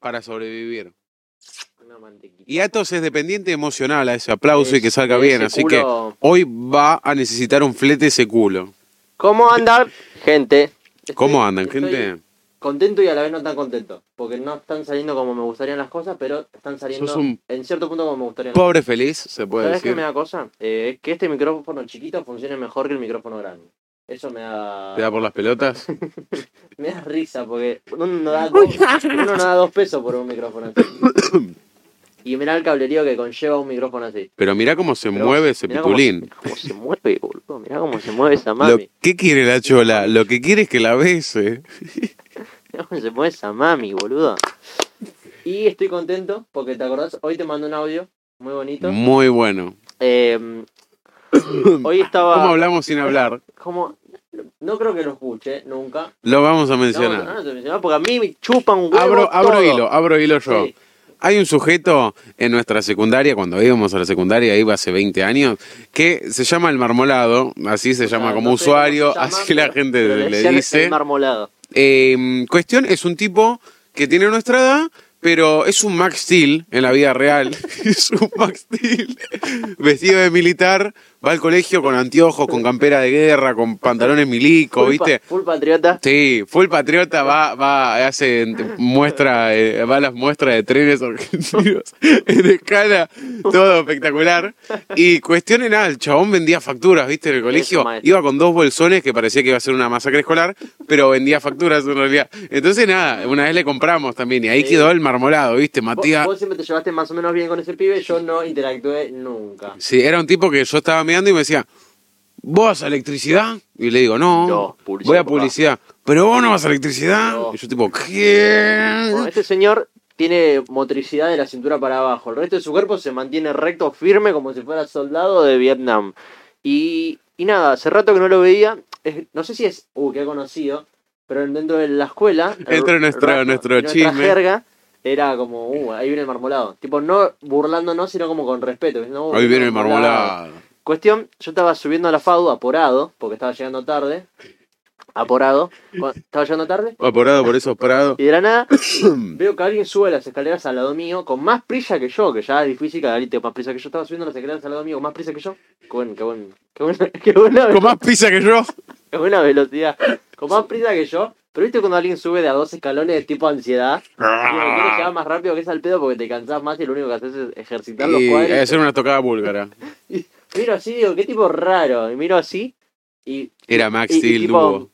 para sobrevivir. Y Atos es dependiente emocional a ese aplauso y que salga bien, así que hoy va a necesitar un flete ese culo. ¿Cómo andan, gente? Estoy- ¿Cómo andan, gente? Contento y a la vez no tan contento. Porque no están saliendo como me gustarían las cosas, pero están saliendo un en cierto punto como me gustarían. Pobre feliz, se puede ¿Sabes qué decir. me da cosa? Eh, que este micrófono chiquito funcione mejor que el micrófono grande. Eso me da, ¿Te da por las pelotas? me da risa porque uno no da, dos, uno no da dos pesos por un micrófono así. Y mirá el cablerío que conlleva un micrófono así. Pero mirá cómo se Pero mueve ese mirá cómo- pitulín. Mirá cómo se mueve, boludo. Mirá cómo se mueve esa Lo, mami. ¿Qué quiere la chola? Lo que quiere es que la bese. Mirá cómo se mueve esa mami, boludo. Y estoy contento porque, ¿te acordás? Hoy te mandé un audio muy bonito. Muy bueno. Eh, hoy estaba... ¿Cómo hablamos sin hablar? como- No creo que lo escuche nunca. Lo vamos a No, mencionar. no, no te mencionaba porque a mí me chupan huevo Abro, abro todo. hilo, abro hilo yo. Sí. Hay un sujeto en nuestra secundaria, cuando íbamos a la secundaria, iba hace 20 años, que se llama el marmolado, así se llama Ah, como no usuario, así la gente le decían dice. el marmolado. Eh, cuestión, es un tipo que tiene nuestra edad, pero es un Max Steel en la vida real. es un Max Steel vestido de militar, va al colegio con anteojos, con campera de guerra, con pantalones milico, Full ¿viste? pa- Full patriota. Sí, full patriota va, va, hace muestra, eh, va a las muestras de trenes argentinos en escala, todo espectacular. Y cuestión era, el chabón vendía facturas, viste, en el colegio, iba con dos bolsones que parecía que iba a ser una masacre escolar, pero vendía facturas en realidad. Entonces nada, una vez le compramos también y ahí Sí. quedó el marmolado, viste, Vos, Matías. vos siempre te llevaste más o menos bien con ese pibe, yo no interactué nunca. Sí, era un tipo que yo estaba mirando y me decía, ¿vos vas a electricidad? Y le digo, no, No, voy a papá. publicidad. ¿Pero vos no vas a electricidad? No. Y yo tipo, ¿qué? Bueno, este señor tiene motricidad de la cintura para abajo. El resto de su cuerpo se mantiene recto, firme, como si fuera soldado de Vietnam. Y, y nada, hace rato que no lo veía. Es- no sé si es, uh, que he conocido, pero dentro de la escuela. el Dentro de nuestro- rasgo, nuestro chisme. jerga, era como, uh, ahí viene el marmolado. Tipo, no burlándonos, sino como con respeto. ¿no? Hoy viene el marmolado. Cuestión, yo estaba subiendo a la FADU apurado, porque estaba llegando tarde. Apurado. Cu- Estaba llegando tarde. Apurado por esos prados. Y de la nada veo que alguien sube las escaleras al lado mío con más prisa que yo, que ya es difícil que alguien tenga más prisa que yo. Estaba subiendo las escaleras al lado mío con más prisa que yo. Qué, buen, qué, buen, qué, buena, qué, buena, Con más pizza que yo. qué buena velocidad. Con más prisa que yo. Pero viste cuando alguien sube de a dos escalones tipo ansiedad. Y quiere llegar más rápido que es al pedo porque te cansás más y lo único que haces es ejercitar los cuadros. ser una tocada búlgara. Miro así, digo, qué tipo raro. Y miro así. Y, Era Max y- y Steel tipo,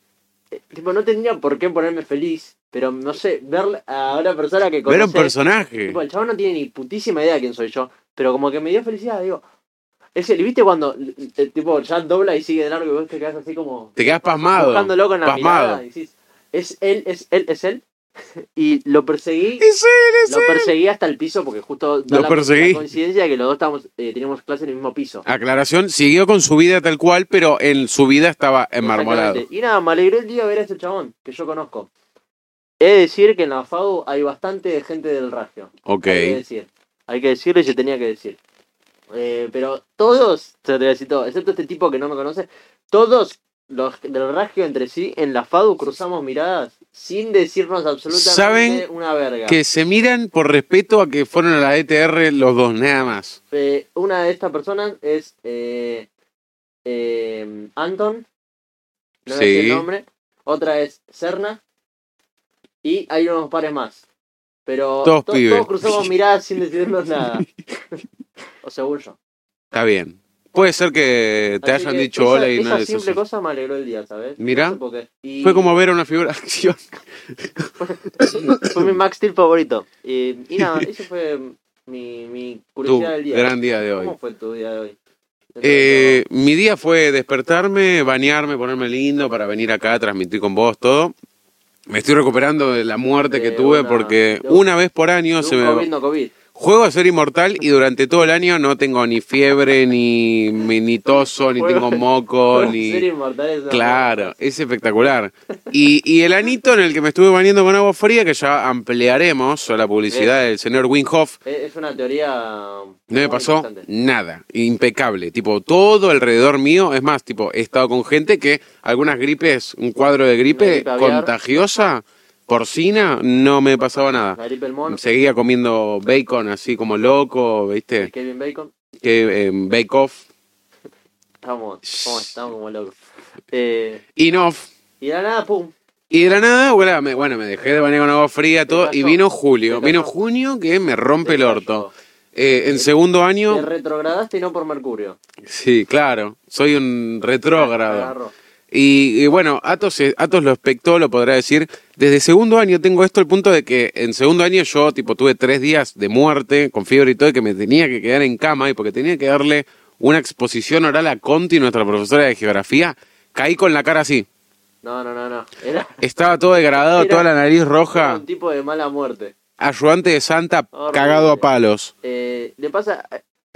eh, tipo, no tenía por qué ponerme feliz. Pero no sé, ver a una persona que Ver un conoce. personaje. Tipo, el chabón no tiene ni putísima idea de quién soy yo. Pero como que me dio felicidad, digo. Es el, ¿viste cuando el tipo ya dobla y sigue de largo y vos te quedas así como Te quedas pasmado. la pasmado. mirada? Y decís, es él, es él, es él. y lo perseguí, Es él, es lo él. perseguí hasta el piso porque justo da Lo la, perseguí. la coincidencia de que los dos estábamos, eh, teníamos clase en el mismo piso. Aclaración, siguió con su vida tal cual, pero en su vida estaba enmarmolado. Y nada, me alegró el día ver a ese chabón que yo conozco. He de decir que en la FAU hay bastante gente del ragio. Ok. Hay que decir. Hay que decirlo y se tenía que decir. Eh, pero todos, te voy a decir todo, excepto este tipo que no me conoce, todos los del ragio entre sí en la FADU cruzamos miradas sin decirnos absolutamente ¿Saben una verga. Que se miran por respeto a que fueron a la ETR los dos, nada más. Eh, una de estas personas es eh, eh, Anton, no Sí. es el nombre. Otra es Serna. Y hay unos pares más. Pero Todos to- pibes. todos cruzamos miradas sin decirnos nada. o según yo. Está bien. Puede ser que te Así hayan que dicho esa, hola y esa no les simple asustó. cosa me alegró el día, ¿sabes? Mirá. No sé por qué. Y Fue como ver a una figura de acción. fue mi Max Steel favorito. Y, y nada, ese fue mi, mi Tu curiosidad del día. gran día de hoy. ¿Cómo fue tu día de hoy? Eh, mi día fue despertarme, bañarme, ponerme lindo para venir acá a transmitir con vos todo. Me estoy recuperando de la muerte que De tuve una- porque de un- una vez por año De se me... COVID, no COVID. Juego a ser inmortal y durante todo el año no tengo ni fiebre, ni, ni, toso, ni tengo moco, Ser ni... inmortal es Claro, es espectacular. Y, y el anito en el que me estuve bañando con agua fría, que ya ampliaremos a la publicidad del señor Winhoff, Es una teoría. no me pasó nada, impecable. Tipo, todo alrededor mío, es más, tipo, he estado con gente que algunas gripes, un cuadro de Una gripe gripe aviar. contagiosa, porcina, no me pasaba nada. Seguía comiendo bacon así como loco, ¿viste? Kevin Bacon. Que eh, bake off. Estamos, estamos, como locos. Eh, Y no. y de la nada, pum. Y de la nada, bueno, me, bueno, me dejé de bañar con agua fría, todo, y vino julio. ¿Qué Vino junio que me rompe el Te orto. Eh, en segundo Te año, retrogradaste y no por Mercurio. sí, claro, soy un retrógrado. Y, y bueno, Atos, Atos lo expectó, lo podrá decir. Desde segundo año tengo esto al punto de que en segundo año yo, tipo, tuve tres días de muerte, con fiebre y todo, y que me tenía que quedar en cama y porque tenía que darle una exposición oral a Conti, nuestra profesora de geografía, caí con la cara así. No, no, no, no. Era, Estaba todo degradado, Era- toda la nariz era roja. un tipo de mala muerte. Ayudante de Santa, cagado a palos. Eh, le pasa.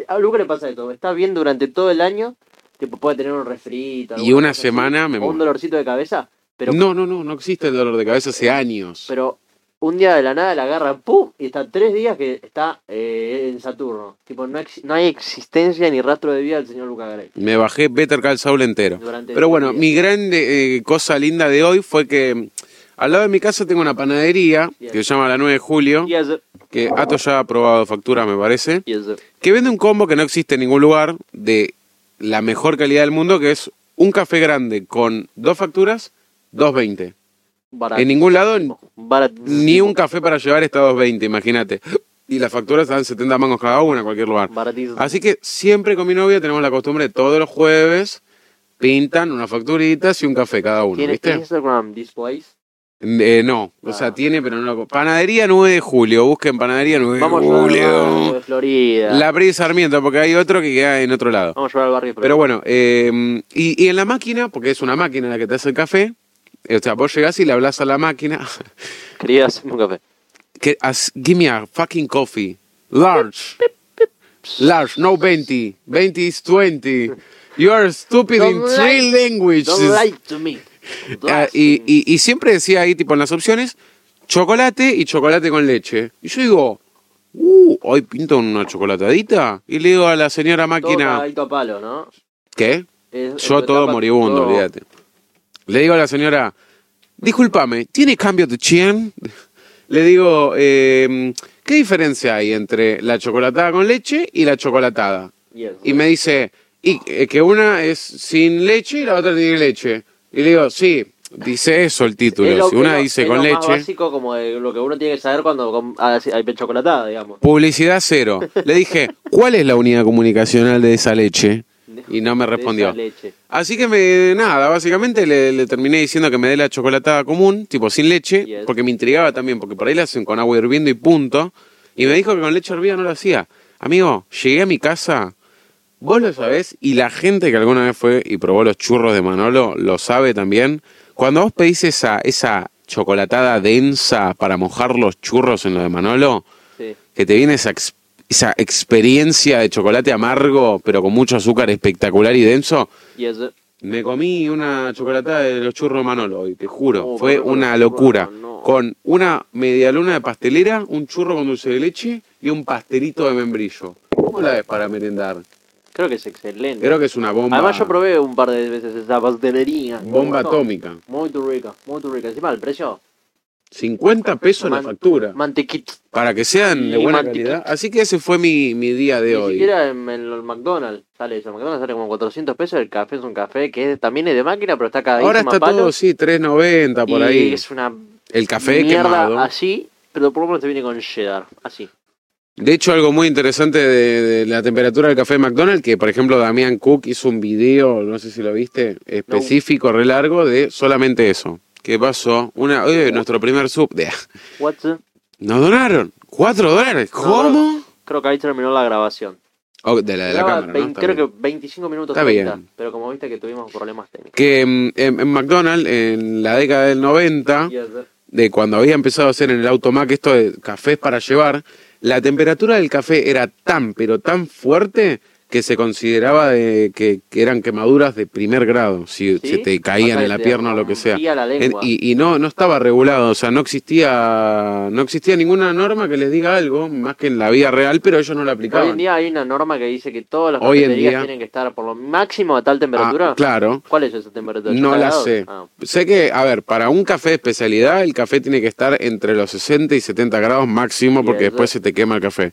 A Luca le pasa esto. Está bien durante todo el año. Tipo, puede tener un refrito. Y una así, semana me o un dolorcito de cabeza. Pero, No, no, no, no existe el dolor de cabeza hace años. pero un día de la nada la agarra, ¡pum! Y está tres días que está eh, en Saturno. Tipo, no, ex- no hay existencia ni rastro de vida del señor Luca Garay. Me bajé Better Call Saul entero. Durante Pero bueno, días. mi gran eh, cosa linda de hoy fue que al lado de mi casa tengo una panadería que se llama La 9 de Julio, Yes, que Ato ya ha probado factura, me parece, Yes, que vende un combo que no existe en ningún lugar de la mejor calidad del mundo, que es un café grande con dos facturas, 2.20. Barato. En ningún lado ni un café para llevar está 2.20, imagínate. Y las facturas están 70 mangos cada una en cualquier lugar. Baratísimo. Así que siempre con mi novia tenemos la costumbre de todos los jueves pintan unas facturitas y un café cada uno, ¿Tiene ¿viste? Instagram displays? Eh, no, o sea, tiene, pero no lo... Panadería 9 de julio, busquen Panadería 9 Vamos a de llevar al julio. barrio de Florida. La Pri Sarmiento, porque hay otro que queda en otro lado. Vamos a llevar al barrio de Pero bueno, eh, y, y en la máquina, porque es una máquina la que te hace el café, eh, o sea, vos llegás y le hablas a la máquina, Quería hacerme un café. que, as- give me a fucking coffee, large, large, no 20, 20 is 20. You are stupid in three languages. Don't lie to me. Ah, y, y- y siempre decía ahí, tipo, en las opciones, chocolate y chocolate con leche. Y yo digo, uh, hoy pinto una chocolatadita. Y le digo a la señora Todo máquina, cagadito a palo, ¿no? ¿qué? Es- Yo todo moribundo, todo- olvídate. Le digo a la señora, discúlpame, ¿tiene cambio de 100? Le digo, eh, ¿qué diferencia hay entre la chocolatada con leche y la chocolatada? Yes. Y me dice, y, eh, que una es sin leche y la otra tiene leche. Y le digo, sí, dice eso el título. lo Si una dice lo con más leche, básico como de lo que uno tiene que saber cuando ah, hay chocolatada, digamos. publicidad cero. Le dije, ¿cuál es la unidad comunicacional de esa leche? Y no me respondió. Así que me, nada, básicamente le, le terminé diciendo que me dé la chocolatada común, tipo sin leche, Yes. porque me intrigaba también, porque por ahí la hacen con agua hirviendo y punto. Y me dijo que con leche hervida no lo hacía. Amigo, llegué a mi casa, vos lo sabés, y la gente que alguna vez fue y probó los churros de Manolo lo sabe también. Cuando vos pedís esa, esa chocolatada densa para mojar los churros en lo de Manolo, Sí. que te viene esa, esa experiencia de chocolate amargo, pero con mucho azúcar espectacular y denso, Yes. me comí una chocolatada de los churros Manolo hoy, te juro. Oh, Fue una locura. Manolo. Con una media luna de pastelera, un churro con dulce de leche y un pastelito de membrillo. ¿Cómo la ves para merendar? Creo que es excelente. Creo que es una bomba. Además yo probé un par de veces esa pastelería. Bomba atómica. Muy rica, muy rica. Encima el precio, 50 pesos la Man- factura. mantequita. Para que sean de buena calidad. Así que ese fue mi, mi día de Ni hoy. siquiera en, en el McDonald's sale eso. El McDonald's sale como 400 pesos. El café es un café que es- también es de máquina, pero está cada Ahora está todo, sí, 3.90 por y ahí. es una El café mierda quemado. así, pero por lo menos te viene con cheddar. Así. De hecho, algo muy interesante de, de la temperatura del café de McDonald's, que por ejemplo Damián Cook hizo un video, no sé si lo viste, específico, re largo, de solamente eso. ¿Qué pasó? Una, oye, nuestro primer sub, de, What's nos donaron cuatro dólares. No, ¿Cómo? Creo que ahí terminó la grabación. Oh, de la de la cámara, ¿no? 20 Está creo bien. que 25 minutos Está 30, bien. pero como viste que tuvimos problemas técnicos. Que mm, en, en McDonald's, en la década del 90, Yes, sir. de cuando había empezado a hacer en el automac esto de cafés para llevar, la temperatura del café era tan, pero tan fuerte que se consideraba de, que, que eran quemaduras de primer grado, si ¿Sí? se te caían O sea, en la pierna o lo que sea. y y no, no estaba regulado, o sea, no existía, no existía ninguna norma que les diga algo, más que en la vida real, pero ellos no la Hoy en aplicaban. día hay una norma que dice que todas las Hoy en día- tienen que estar por lo máximo a tal temperatura. Ah, claro. ¿Cuál es esa temperatura? No 80 la grados? sé. Ah. Sé que, a ver, para un café de especialidad, el café tiene que estar entre los 60 y 70 grados máximo, porque después se te quema el café.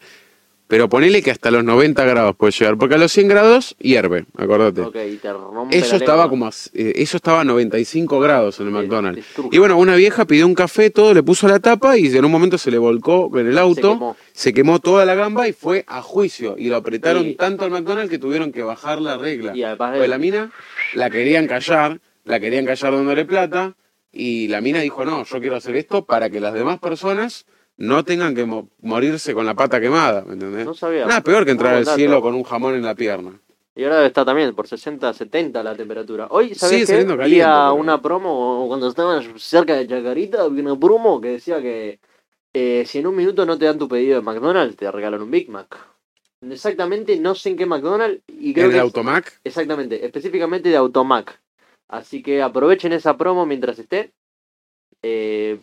Pero ponele que hasta los 90 grados puede llegar, porque a los 100 grados hierve, acordate. Te rompe Eso la estaba como a, eh, eso estaba a 95 grados en el McDonald's. Y bueno, una vieja pidió un café, todo, le puso la tapa y en un momento se le volcó en el auto, quemó. se quemó, toda la gamba y fue a juicio. Y lo apretaron tanto al McDonald's que tuvieron que bajar la regla. Y además de- Pues la mina la querían callar, la querían callar dándole plata y la mina dijo, no, yo quiero hacer esto para que las demás personas no tengan que mo- morirse con la pata quemada, ¿me entendés? No sabía. Nada peor que entrar al dato. cielo con un jamón en la pierna. Y ahora debe estar también por 60, 70 la temperatura. Hoy, caliente, a pero- una promo, cuando estaban cerca de Chacarita, vi una promo que decía que eh, si en un minuto no te dan tu pedido de McDonald's, te regalan un Big Mac. Exactamente, no sé en qué McDonald's, y creo en que el es- Automac, Exactamente, específicamente de Automac. Así que aprovechen esa promo mientras esté. Eh,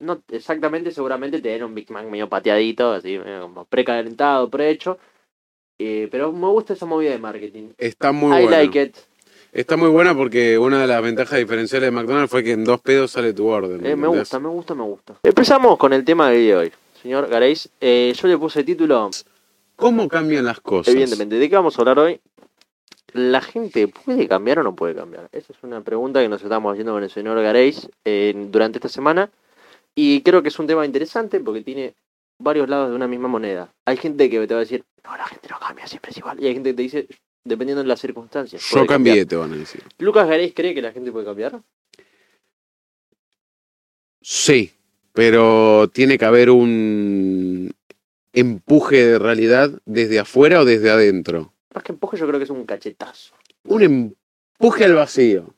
no exactamente, seguramente te den un Big Mac medio pateadito, así, medio como precalentado, prehecho. Eh, pero me gusta esa movida de marketing. está muy I buena. like it. Está muy buena porque una de las ventajas diferenciales de McDonald's fue que en dos pedos sale tu orden. Eh, me gusta, me gusta, me gusta. Empezamos con el tema del día de hoy. Señor Gareis, eh, yo le puse título, ¿Cómo cambian las cosas? evidentemente, ¿de qué vamos a hablar hoy? ¿La gente puede cambiar o no puede cambiar? Esa es una pregunta que nos estamos haciendo con el señor Gareis eh, durante esta semana. Y creo que es un tema interesante porque tiene varios lados de una misma moneda. Hay gente que te va a decir, no, la gente no cambia, siempre es igual. Y hay gente que te dice, dependiendo de las circunstancias. Yo cambié, cambiar. te van a decir. ¿Lucas Gareis cree que la gente puede cambiar? Sí, pero tiene que haber un empuje de realidad desde afuera o desde adentro. Más que empuje, yo creo que es un cachetazo. Un empuje al vacío.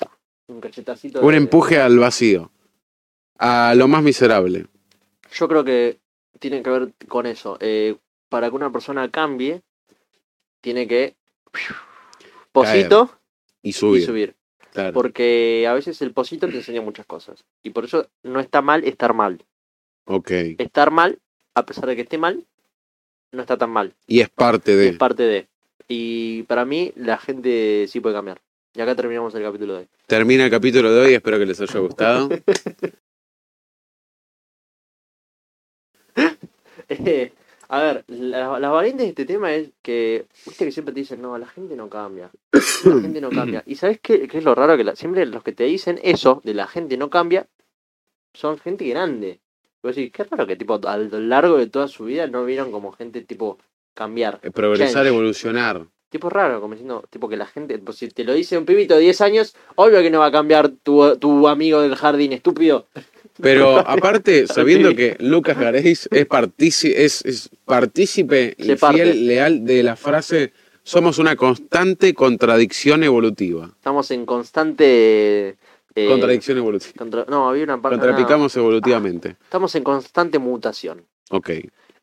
Un cachetacito. Un de- empuje al vacío. A lo más miserable. Yo creo que tiene que ver con eso. Eh, para que una persona cambie, tiene que. Posito Y y subir. subir. claro. Porque a veces el posito te enseña muchas cosas. Y por eso no está mal estar mal. Ok. Estar mal, a pesar de que esté mal, no está tan mal. Y es parte de. Es parte de. Y para mí, la gente sí puede cambiar. Y acá terminamos el capítulo de hoy. Termina el capítulo de hoy, espero que les haya gustado. Eh, a ver, la- las variantes de este tema es que, viste que siempre te dicen, no, la gente no cambia. La gente no cambia. Y ¿sabes qué, qué es lo raro? Que la- siempre los que te dicen eso, de la gente no cambia, son gente grande. Y vos decís, qué raro que tipo a lo largo de toda su vida no vieron como gente tipo cambiar. Eh, Progresar, Change. evolucionar. Tipo raro, como diciendo, tipo que la gente, pues, si te lo dice un pibito de 10 años, obvio que no va a cambiar tu, tu amigo del jardín, estúpido. Pero aparte, sabiendo que Lucas Gareis es, partici- es, es partícipe y fiel, leal de la frase, somos una constante contradicción evolutiva. Estamos en constante... eh, contradicción evolutiva. contra- no, había una parte... Contrapicamos evolutivamente. Estamos en constante mutación. Ok.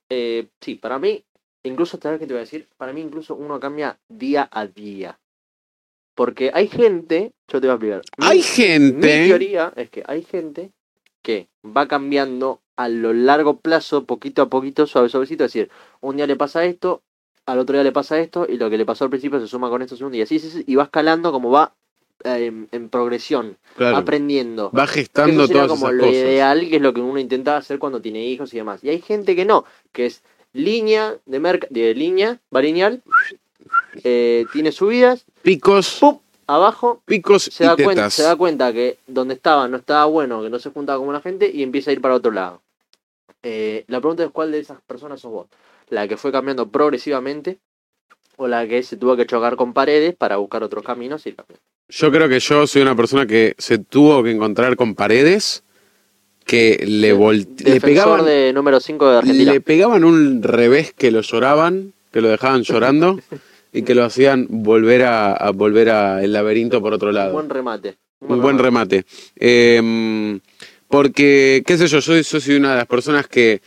Eh, sí, para mí, incluso, ¿sabes qué te voy a decir? Para mí incluso uno cambia día a día. Porque hay gente, yo te voy a explicar. Mi- Hay Mi gente... teoría es que hay gente que va cambiando a lo largo plazo, poquito a poquito, suave, suavecito. Es decir, un día le pasa esto, al otro día le pasa esto, y lo que le pasó al principio se suma con esto segundo, y así, sí, sí, y va escalando como va eh, en, en progresión, Claro, aprendiendo. va Que gestando eso sería todas como esas lo cosas. ideal, que es lo que uno intenta hacer cuando tiene hijos y demás. Y hay gente que no, que es línea de merca de línea, va lineal, eh, tiene subidas, Picos, abajo, picos se da, y cuenta, tetas. se da cuenta que donde estaba no estaba bueno, que no se juntaba con la gente y empieza a ir para otro lado. Eh, la pregunta es cuál de esas personas sos vos. La que fue cambiando progresivamente o la que se tuvo que chocar con paredes para buscar otros caminos y cambiar. Yo creo que yo soy una persona que se tuvo que encontrar con paredes que le, le pegaban de número 5 de Argentina. le pegaban un revés que lo lloraban, que lo dejaban llorando y que lo hacían volver a, a volver a el laberinto por otro Un lado. buen remate. Un buen remate. Eh, porque, qué sé yo, yo, yo soy una de las personas que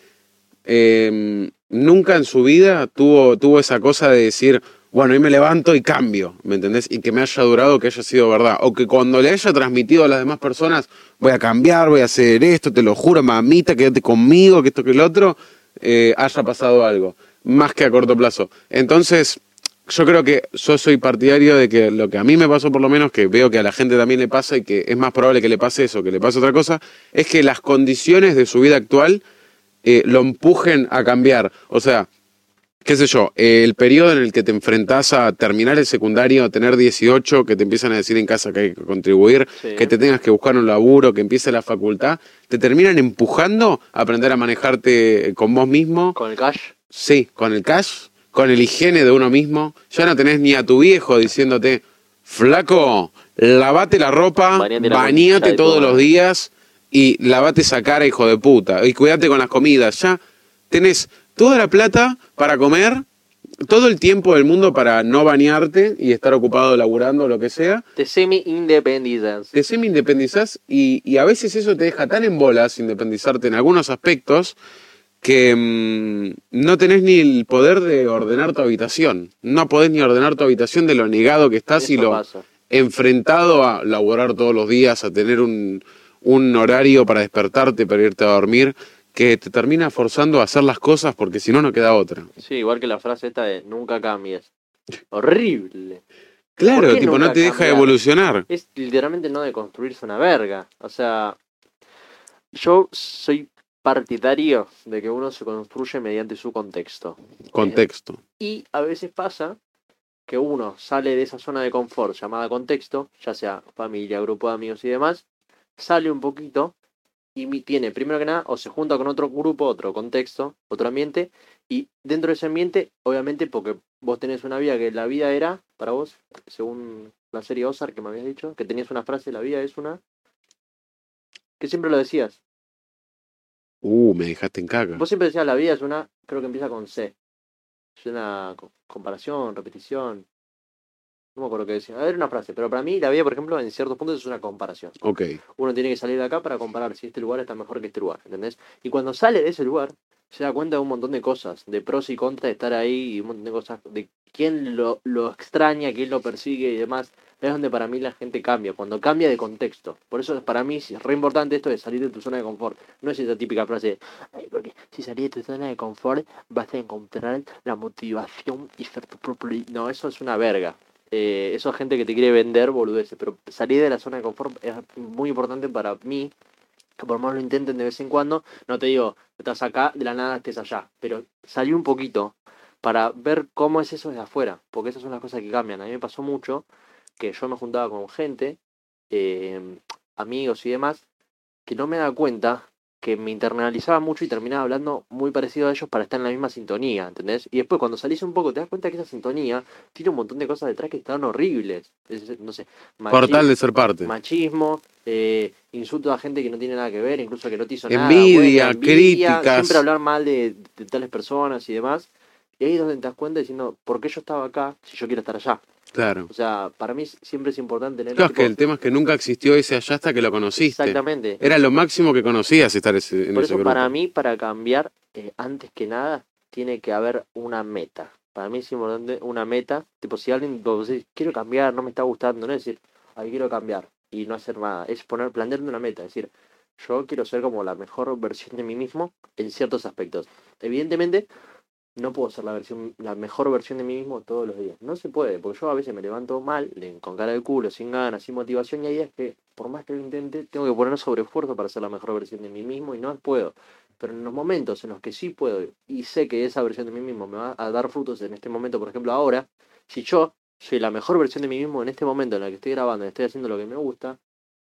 eh, nunca en su vida tuvo, tuvo esa cosa de decir, bueno, ahí me levanto y cambio, ¿me entendés? Y que me haya durado, que haya sido verdad. O que cuando le haya transmitido a las demás personas, voy a cambiar, voy a hacer esto, te lo juro, mamita, quédate conmigo, que esto, que el otro, eh, haya pasado algo. Más que a corto plazo. Entonces, yo creo que yo soy partidario de que lo que a mí me pasó por lo menos, que veo que a la gente también le pasa y que es más probable que le pase eso, que le pase otra cosa, es que las condiciones de su vida actual eh, lo empujen a cambiar. O sea, qué sé yo, eh, el periodo en el que te enfrentás a terminar el secundario, tener 18, que te empiezan a decir en casa que hay que contribuir, Sí. que te tengas que buscar un laburo, que empiece la facultad, te terminan empujando a aprender a manejarte con vos mismo, Con el cash. sí, con el cash, con el higiene de uno mismo. Ya no tenés ni a tu viejo diciéndote, flaco, lavate la ropa, Bañate la todos los madre". días y lavate esa cara, hijo de puta. Y cuídate con las comidas. Ya tenés toda la plata para comer, todo el tiempo del mundo para no bañarte y estar ocupado laburando o lo que sea. Te semi-independizas. Te semi-independizás y, y a veces eso te deja tan en bolas independizarte en algunos aspectos que mm, no tenés ni el poder de ordenar tu habitación. No podés ni ordenar tu habitación de lo negado que estás y lo pasa. enfrentado a laborar todos los días, a tener un, un horario para despertarte, para irte a dormir, que te termina forzando a hacer las cosas porque si no, no queda otra. Sí, igual que la frase esta de nunca cambies. Horrible. Claro, ¿Por qué tipo, no te deja cambiar? evolucionar. Es literalmente no de construirse una verga. O sea, yo soy partidario de que uno se construye mediante su contexto. Contexto. Y a veces pasa que uno sale de esa zona de confort llamada contexto, ya sea familia, grupo de amigos y demás, sale un poquito y tiene, primero que nada, o se junta con otro grupo, otro contexto, otro ambiente, y dentro de ese ambiente, obviamente, porque vos tenés una vida que la vida era, para vos, según la serie Ozark que me habías dicho, que tenías una frase, la vida es una... que siempre lo decías. Uh, me dejaste en caca. Vos siempre decías la vida es una, creo que empieza con C. Es una co- comparación, repetición. No me acuerdo qué decía. A ver, una frase. Pero para mí la vida, por ejemplo, en ciertos puntos es una comparación. Ok. Uno tiene que salir de acá para comparar si este lugar está mejor que este lugar, ¿entendés? Y cuando sale de ese lugar, se da cuenta de un montón de cosas, de pros y contras de estar ahí y un montón de cosas, de quién lo, lo extraña, quién lo persigue y demás. Es donde para mí la gente cambia, cuando cambia de contexto. Por eso para mí es re importante esto de salir de tu zona de confort. No es esa típica frase, "Ay, porque si salís de tu zona de confort vas a encontrar la motivación y ser tu propio... No, eso es una verga. Eh, eso es gente que te quiere vender boludeces, pero salir de la zona de confort es muy importante para mí, que por más lo intenten de vez en cuando, no te digo, estás acá, de la nada estés allá, pero salí un poquito para ver cómo es eso desde afuera, porque esas son las cosas que cambian. A mí me pasó mucho que yo me juntaba con gente, eh, amigos y demás, que no me daba cuenta que me internalizaba mucho y terminaba hablando muy parecido a ellos para estar en la misma sintonía, ¿entendés? Y después cuando salís un poco te das cuenta que esa sintonía tiene un montón de cosas detrás que están horribles. Es- no sé, machi- Portal de ser parte. machismo, eh, insulto a gente que no tiene nada que ver, incluso que no te hizo Envidia, nada. buena, envidia, críticas. Siempre hablar mal de, de tales personas y demás. Y ahí es donde te das cuenta diciendo, ¿por qué yo estaba acá si yo quiero estar allá? Claro. O sea, para mí siempre es importante tener... Claro, es que el tema es que nunca existió ese allá hasta que lo conociste. Exactamente. Era lo máximo que conocías estar ese- en Por ese eso grupo. para mí, para cambiar, eh, antes que nada, tiene que haber una meta. Para mí es importante una meta. Tipo, si alguien decís, quiero cambiar, no me está gustando, no es decir, ay, quiero cambiar y no hacer nada. Es poner, plantearte una meta. Es decir, yo quiero ser como la mejor versión de mí mismo en ciertos aspectos. Evidentemente, no puedo ser la versión, la mejor versión de mí mismo todos los días. No se puede, porque yo a veces me levanto mal, con cara de culo, sin ganas, sin motivación, y hay días que, por más que lo intente, tengo que poner sobre esfuerzo para ser la mejor versión de mí mismo y no puedo. Pero en los momentos en los que sí puedo y sé que esa versión de mí mismo me va a dar frutos en este momento, por ejemplo ahora, si yo soy la mejor versión de mí mismo en este momento en el que estoy grabando y estoy haciendo lo que me gusta,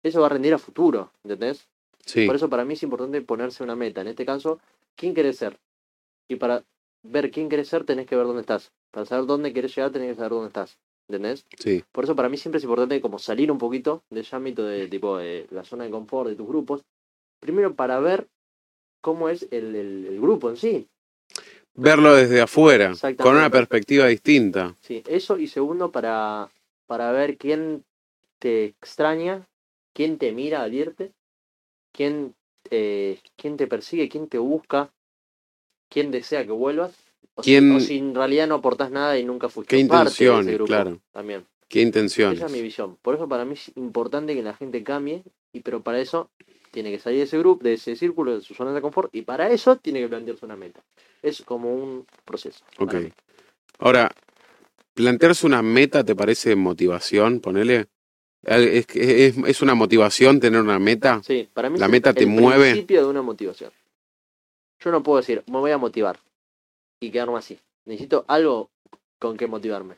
eso va a rendir a futuro, ¿entendés? Sí. Por eso para mí es importante ponerse una meta. En este caso, ¿quién querés ser? Y para ver quién querés ser, tenés que ver dónde estás. Para saber dónde querés llegar, tenés que saber dónde estás. ¿Entendés? Sí. Por eso para mí siempre es importante como salir un poquito de ese ámbito de tipo de la zona de confort de tus grupos. Primero para ver cómo es el, el- el grupo en sí. Verlo desde afuera, con una perspectiva distinta. Sí, eso y segundo para, para ver quién te extraña, quién te mira al irte, quién, eh, quién te persigue, quién te busca, quién desea que vuelvas O, ¿Quién- si, o si en realidad no aportás nada y nunca fuiste Qué parte de ese intenciones, grupo. claro. También. ¿Qué intenciones? Esa es mi visión. Por eso para mí es importante que la gente cambie, y pero para eso tiene que salir de ese grupo, de ese círculo, de su zona de confort, y para eso tiene que plantearse una meta. Es como un proceso. Ok. Ahora, plantearse una meta, ¿te parece motivación? Ponele. ¿Es, es, es una motivación tener una meta? Sí, para mí La es meta el te mueve. principio de una motivación. Yo no puedo decir, me voy a motivar y quedarme así. Necesito algo con que motivarme.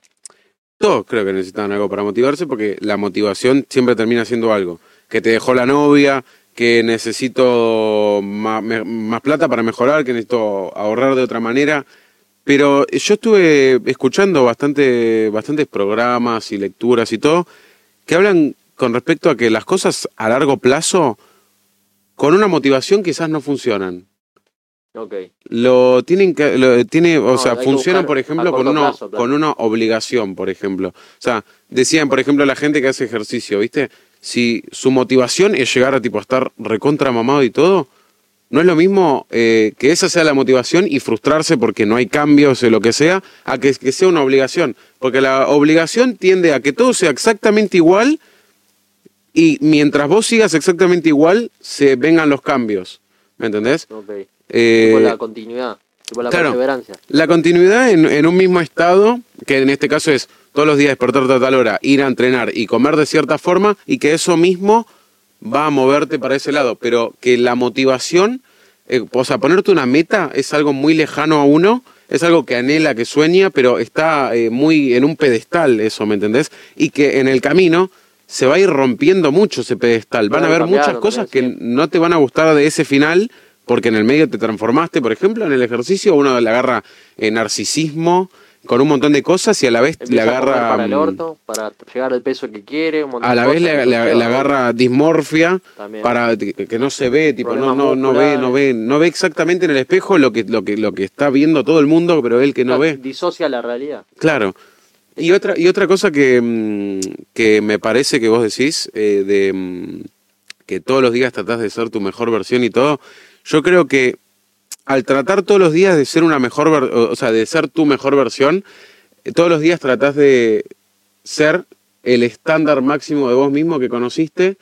Todos creo que necesitan algo para motivarse porque la motivación siempre termina siendo algo. Que te dejó la novia, que necesito más, plata para mejorar, que necesito ahorrar de otra manera. Pero yo estuve escuchando bastante, bastantes programas y lecturas y todo que hablan con respecto a que las cosas a largo plazo con una motivación quizás no funcionan. Ok. Lo tienen que, lo, tiene, o No, sea, buscar por ejemplo, con plazo, claro. con una obligación, por ejemplo. O sea, decían, por ejemplo, la gente que hace ejercicio, ¿viste? Si su motivación es llegar a tipo a estar recontra mamado y todo, no es lo mismo eh, que esa sea la motivación y frustrarse porque no hay cambios o lo que sea, a que, que sea una obligación. Porque la obligación tiende a que todo sea exactamente igual y mientras vos sigas exactamente igual, se vengan los cambios. ¿Me entendés? Eh, tipo la continuidad, tipo la claro. perseverancia. la continuidad en, en un mismo estado, que en este caso es todos los días despertarte a tal hora, ir a entrenar y comer de cierta forma, y que eso mismo va a moverte para ese lado, pero que la motivación, eh, o sea, ponerte una meta es algo muy lejano a uno, es algo que anhela, que sueña, pero está eh, muy en un pedestal eso, ¿me entendés? Y que en el camino se va a ir rompiendo mucho ese pedestal, van a haber muchas cosas que no te van a gustar de ese final, porque en el medio te transformaste, por ejemplo, en el ejercicio uno le agarra eh, narcisismo con un montón de cosas y a la vez le Empieza a comer agarra para el mm, orto, para llegar al peso que quiere. un montón a la de vez cosas, le, le- le agarra dismorfia También. para que, que no se ve, tipo, no, no, no ve, no ve, no ve exactamente en el espejo lo que, lo que, lo que está viendo todo el mundo, pero él que no ve. Disocia la realidad. Claro. Y otra, y otra cosa que, mm, que me parece que vos decís, eh, de mm, que todos los días tratás de ser tu mejor versión y todo, yo creo que al tratar todos los días de ser una mejor, o sea, de ser tu mejor versión, eh, todos los días tratás de ser el estándar máximo de vos mismo que conociste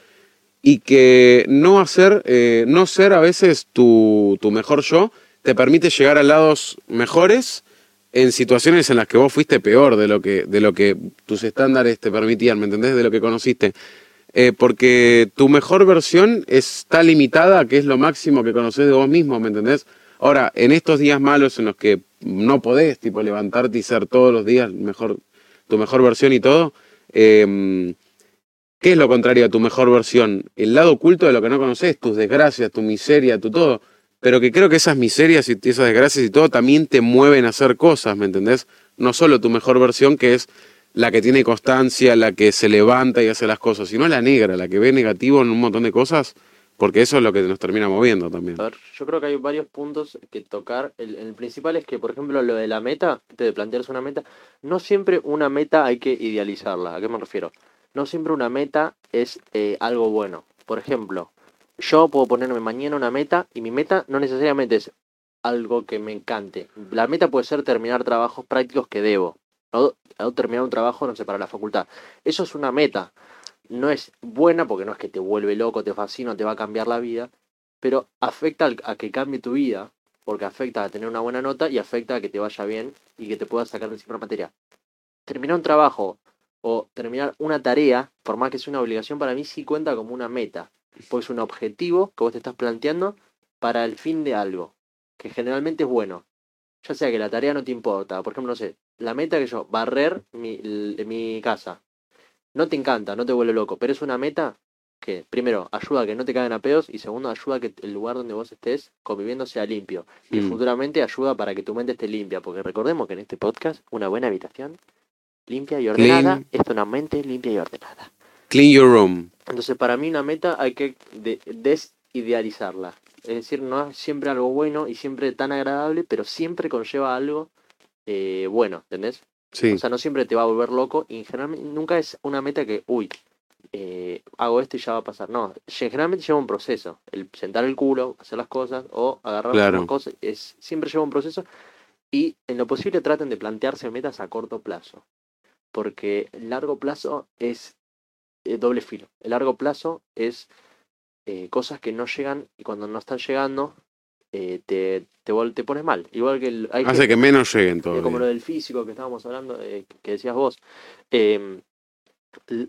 y que no hacer, eh, no ser a veces tu, tu mejor yo te permite llegar a lados mejores en situaciones en las que vos fuiste peor de lo que, de lo que tus estándares te permitían, ¿me entendés? De lo que conociste. Eh, porque tu mejor versión está limitada que es lo máximo que conoces de vos mismo, ¿me entendés? Ahora, en estos días malos en los que no podés, tipo, levantarte y ser todos los días mejor, tu mejor versión y todo, eh, ¿qué es lo contrario a tu mejor versión? El lado oculto de lo que no conoces, tus desgracias, tu miseria, tu todo. Pero que creo que esas miserias y esas desgracias y todo también te mueven a hacer cosas, ¿me entendés? No solo tu mejor versión, que es la que tiene constancia, la que se levanta y hace las cosas, sino la negra, la que ve negativo en un montón de cosas, porque eso es lo que nos termina moviendo también. A ver, yo creo que hay varios puntos que tocar. El, principal es que, por ejemplo, lo de la meta, de plantearse una meta, no siempre una meta hay que idealizarla. ¿A qué me refiero? No siempre una meta es eh, algo bueno. Por ejemplo, yo puedo ponerme mañana una meta y mi meta no necesariamente es algo que me encante. La meta puede ser terminar trabajos prácticos que debo. O, terminar un trabajo, no sé, para la facultad. Eso es una meta. No es buena porque no es que te vuelve loco, te fascina, te va a cambiar la vida, pero afecta a que cambie tu vida, porque afecta a tener una buena nota y afecta a que te vaya bien y que te puedas sacar de siempre materia. Terminar un trabajo o terminar una tarea, por más que sea una obligación, para mí sí cuenta como una meta, porque es un objetivo que vos te estás planteando para el fin de algo, que generalmente es bueno. Ya sea que la tarea no te importa, por ejemplo, no sé, la meta que yo, barrer mi, mi casa. No te encanta, no te vuelve loco, pero es una meta que, primero, ayuda a que no te caigan a pedos y segundo, ayuda a que el lugar donde vos estés conviviendo sea limpio. Y Mm. futuramente ayuda para que tu mente esté limpia, porque recordemos que en este podcast, una buena habitación limpia y ordenada Clean. es una mente limpia y ordenada. Clean your room. Entonces, para mí una meta hay que de- desidealizarla. Es decir, no es siempre algo bueno y siempre tan agradable, pero siempre conlleva algo eh, bueno, ¿entendés? Sí. O sea, no siempre te va a volver loco y generalmente nunca es una meta que, uy, eh, hago esto y ya va a pasar. No, generalmente lleva un proceso. El sentar el culo, hacer las cosas o agarrar Claro. las cosas, es, siempre lleva un proceso Y en lo posible traten de plantearse metas a corto plazo. Porque el largo plazo es eh, doble filo. El largo plazo es eh, cosas que no llegan y cuando no están llegando eh, te, te, pones mal. Igual que el, hay Hace que menos lleguen todavía. como lo del físico que estábamos hablando, eh, que decías vos. eh,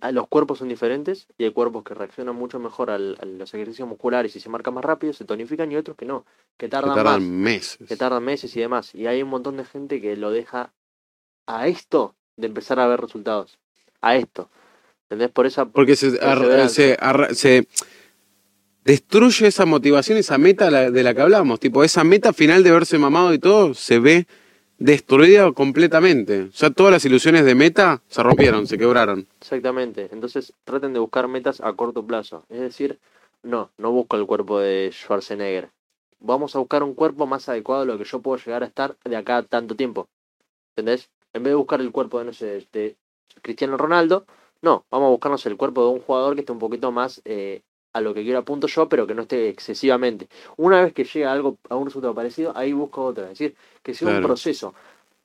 a los cuerpos son diferentes y hay cuerpos que reaccionan mucho mejor al- a los ejercicios musculares y se marcan más rápido, se tonifican y otros que no, que Que tardan, más, meses. que tardan meses y demás. Y hay un montón de gente que lo deja a esto de empezar a ver resultados. A esto. ¿Entendés? Por esa... Porque se destruye esa motivación, esa meta de la que hablábamos. Tipo, esa meta final de verse mamado y todo se ve destruida completamente. Ya todas las ilusiones de meta se rompieron, se quebraron. Exactamente. Entonces traten de buscar metas a corto plazo. Es decir, no, no busco el cuerpo de Schwarzenegger. Vamos a buscar un cuerpo más adecuado a lo que yo puedo llegar a estar de acá tanto tiempo. ¿Entendés? En vez de buscar el cuerpo de, no sé, de Cristiano Ronaldo, no, vamos a buscarnos el cuerpo de un jugador que esté un poquito más eh, a lo que quiero apunto yo, pero que no esté excesivamente. Una vez que llega algo, a un resultado parecido, ahí busco otra. Es decir, que sea un proceso.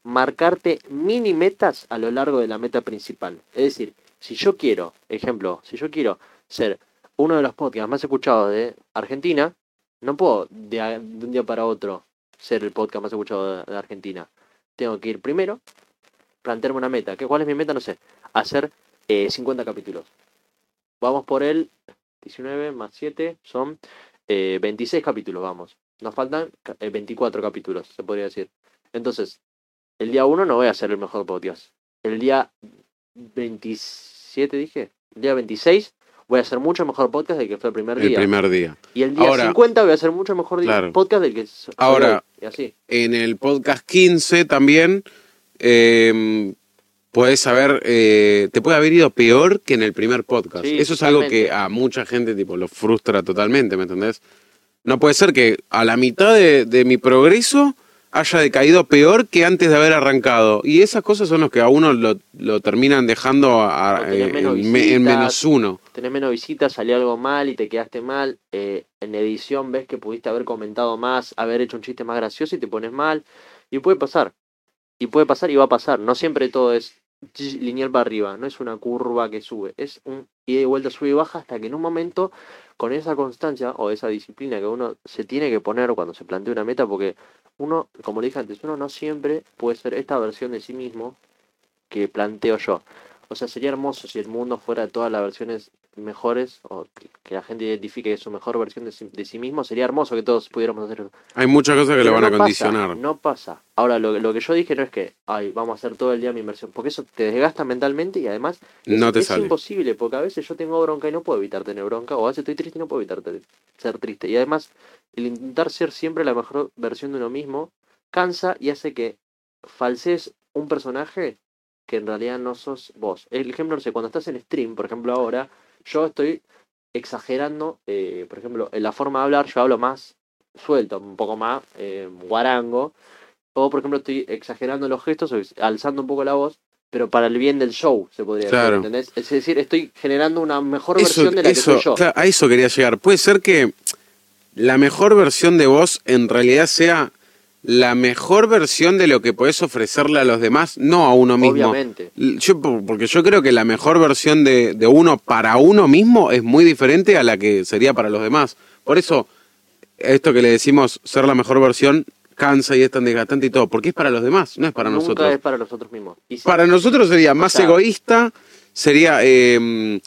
Marcarte mini metas a lo largo de la meta principal. Es decir, si yo quiero, ejemplo, si yo quiero ser uno de los podcasts más escuchados de Argentina, no puedo de, un día para otro ser el podcast más escuchado de, de Argentina. Tengo que ir primero, plantearme una meta. ¿Qué, ¿Cuál es mi meta? No sé. Hacer eh, 50 capítulos. Vamos por el 19 más 7 son eh, 26 capítulos, vamos. Nos faltan eh, 24 capítulos, se podría decir. Entonces, el día 1 no voy a hacer el mejor podcast. El día 27, dije. El día 26 voy a hacer mucho mejor podcast del que fue el primer El día. primer día. Y el día Ahora- 50 voy a hacer mucho mejor Claro. podcast del que soy Ahora- hoy, Y así. En el podcast 15 también eh, puedes saber, eh, te puede haber ido peor que en el primer podcast. Sí, Eso es algo que a mucha gente tipo lo frustra totalmente, ¿me entendés? No puede ser que a la mitad de, de mi progreso haya decaído peor que antes de haber arrancado. Y esas cosas son las que a uno lo, lo terminan dejando a- eh, menos en, me- en visitas. menos uno. tenés menos visitas, salió algo mal y te quedaste mal. eh, en edición ves que pudiste haber comentado más, haber hecho un chiste más gracioso y te pones mal. Y puede pasar. Y puede pasar y va a pasar. No siempre todo es lineal para arriba. No es una curva que sube. Es un ida y vuelta, sube y baja hasta que en un momento, con esa constancia o esa disciplina que uno se tiene que poner cuando se plantea una meta, porque uno, como le dije antes, uno no siempre puede ser esta versión de sí mismo que planteo yo. O sea, sería hermoso si el mundo fuera todas las versiones mejores o que, que la gente identifique su mejor versión de sí, de sí mismo. Sería hermoso que todos pudiéramos hacer eso. Hay muchas cosas que lo van a no pasa, condicionar. no pasa. Ahora, lo, lo que yo dije no es que, ay, vamos a hacer todo el día mi inversión, porque eso te desgasta mentalmente y además es, No te es sale. imposible, porque a veces yo tengo bronca y no puedo evitar tener bronca, o a veces estoy triste y no puedo evitar ser triste. Y además, el intentar ser siempre la mejor versión de uno mismo cansa y hace que falsees un personaje que en realidad no sos vos. El ejemplo, no sé, cuando estás en stream, por ejemplo, ahora, yo estoy exagerando, eh, por ejemplo, en la forma de hablar, yo hablo más suelto, un poco más eh, guarango, o por ejemplo estoy exagerando los gestos, alzando un poco la voz, pero para el bien del show, se podría Claro. decir, ¿entendés? Es decir, estoy generando una mejor Eso, versión de la eso, que soy yo. claro, a eso quería llegar. Puede ser que la mejor versión de vos en realidad sea la mejor versión de lo que podés ofrecerle a los demás, no a uno mismo. Obviamente. Yo, por- porque yo creo que la mejor versión de, de uno para uno mismo es muy diferente a la que sería para los demás. Por eso, esto que le decimos ser la mejor versión cansa y es tan desgastante y todo, porque es para los demás, no es para Nunca nosotros. es para nosotros mismos. Si- Para nosotros sería más sea- egoísta, sería eh,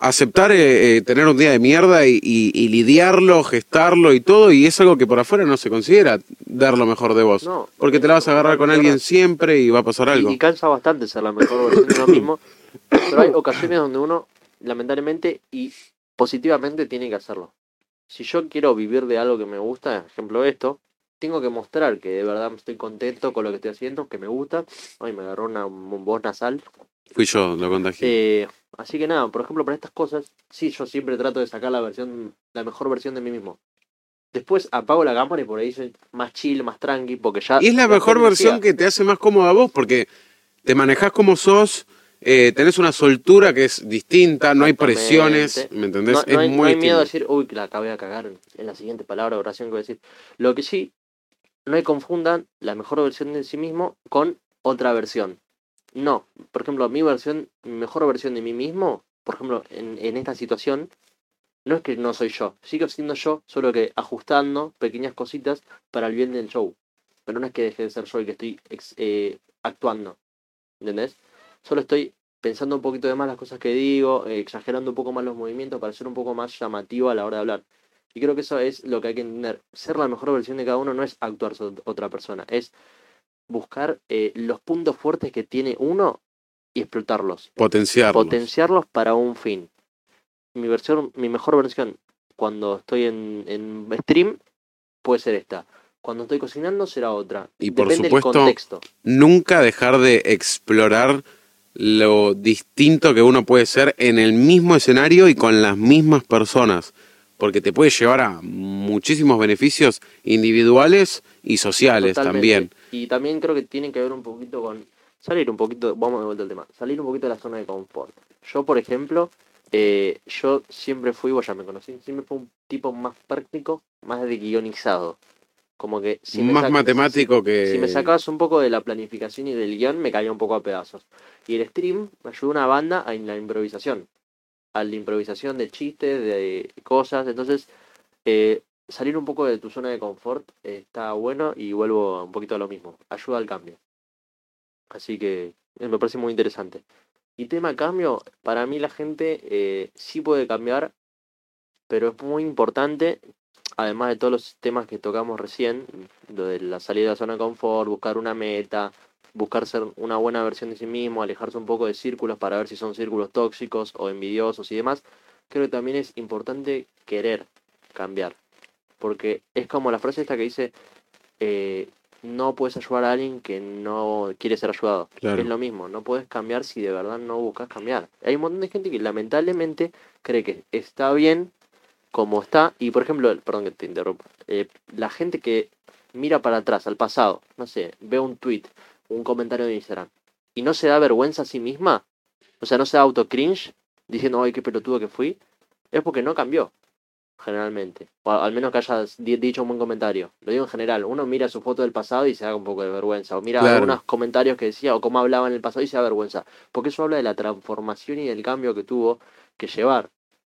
aceptar eh, eh, tener un día de mierda y, y- y lidiarlo, gestarlo y todo, y es algo que por afuera no se considera dar lo mejor de vos. No, porque te la vas a agarrar con alguien siempre y va a pasar Y- algo. Y, cansa bastante ser la mejor versión de uno mismo. Pero hay ocasiones donde uno, lamentablemente y positivamente, tiene que hacerlo. Si yo quiero vivir de algo que me gusta, ejemplo esto, tengo que mostrar que de verdad estoy contento con lo que estoy haciendo, que me gusta. Ay, me agarró una un voz nasal. Fui yo, lo contagié. Eh, así que nada, por ejemplo, para estas cosas, sí, yo siempre trato de sacar la versión, la mejor versión de mí mismo. Después apago la cámara y por ahí soy más chill, más tranqui, porque ya... y es la mejor versión que te hace más cómoda a vos, porque te manejás como sos, eh, tenés una soltura que es distinta, no hay presiones, ¿me entendés? No, es hay, muy no hay miedo a decir, uy, la acabé de cagar en la siguiente palabra o oración que voy a decir. Lo que sí, no hay confundan la mejor versión de sí mismo con otra versión. No, por ejemplo, mi versión, mi mejor versión de mí mismo, por ejemplo, en, en esta situación, no es que no soy yo, sigo siendo yo, solo que ajustando pequeñas cositas para el bien del show. Pero no es que deje de ser yo el que estoy ex- eh, actuando, ¿entendés? Solo estoy pensando un poquito de más las cosas que digo, eh, exagerando un poco más los movimientos para ser un poco más llamativo a la hora de hablar. Y creo que eso es lo que hay que entender. Ser la mejor versión de cada uno no es actuar otra persona, es buscar eh, los puntos fuertes que tiene uno y explotarlos Potenciarlos. potenciarlos para un fin. Mi versión, mi mejor versión cuando estoy en, en stream puede ser esta. Cuando estoy cocinando será otra. Y por supuesto, del contexto. Nunca dejar de explorar lo distinto que uno puede ser en el mismo escenario y con las mismas personas. Porque te puede llevar a muchísimos beneficios individuales y sociales Totalmente. también. Y también creo que tiene que ver un poquito con salir un poquito, vamos de vuelta al tema, salir un poquito de la zona de confort. Yo, por ejemplo, eh, yo siempre fui, vos ya me conocí, siempre fui un tipo más práctico, más de guionizado. Como que si me Más sac- matemático que... Si me sacabas un poco de la planificación y del guion, me caía un poco a pedazos. Y el stream me ayudó una banda a la improvisación. A la improvisación de chistes, de cosas. Entonces, eh, salir un poco de tu zona de confort eh, está bueno y vuelvo un poquito a lo mismo. Ayuda al cambio. Así que eh, me parece muy interesante. Y tema cambio, para mí la gente eh, sí puede cambiar, pero es muy importante, además de todos los temas que tocamos recién, lo de la salida de la zona de confort, buscar una meta, buscar ser una buena versión de sí mismo, alejarse un poco de círculos para ver si son círculos tóxicos o envidiosos y demás, creo que también es importante querer cambiar. Porque es como la frase esta que dice, eh, no puedes ayudar a alguien que no quiere ser ayudado. Claro. Es lo mismo, no puedes cambiar si de verdad no buscas cambiar. Hay un montón de gente que lamentablemente cree que está bien como está. Y por ejemplo, perdón que te interrumpa, eh, la gente que mira para atrás, al pasado, no sé, ve un tweet, un comentario de Instagram, y no se da vergüenza a sí misma, o sea, no se da auto cringe diciendo, ay, qué pelotudo que fui, es porque no cambió, generalmente. O al menos que hayas di- dicho un buen comentario. Lo digo en general, uno mira su foto del pasado y se da un poco de vergüenza, o mira Claro. algunos comentarios que decía, o cómo hablaba en el pasado y se da vergüenza, porque eso habla de la transformación y del cambio que tuvo que llevar.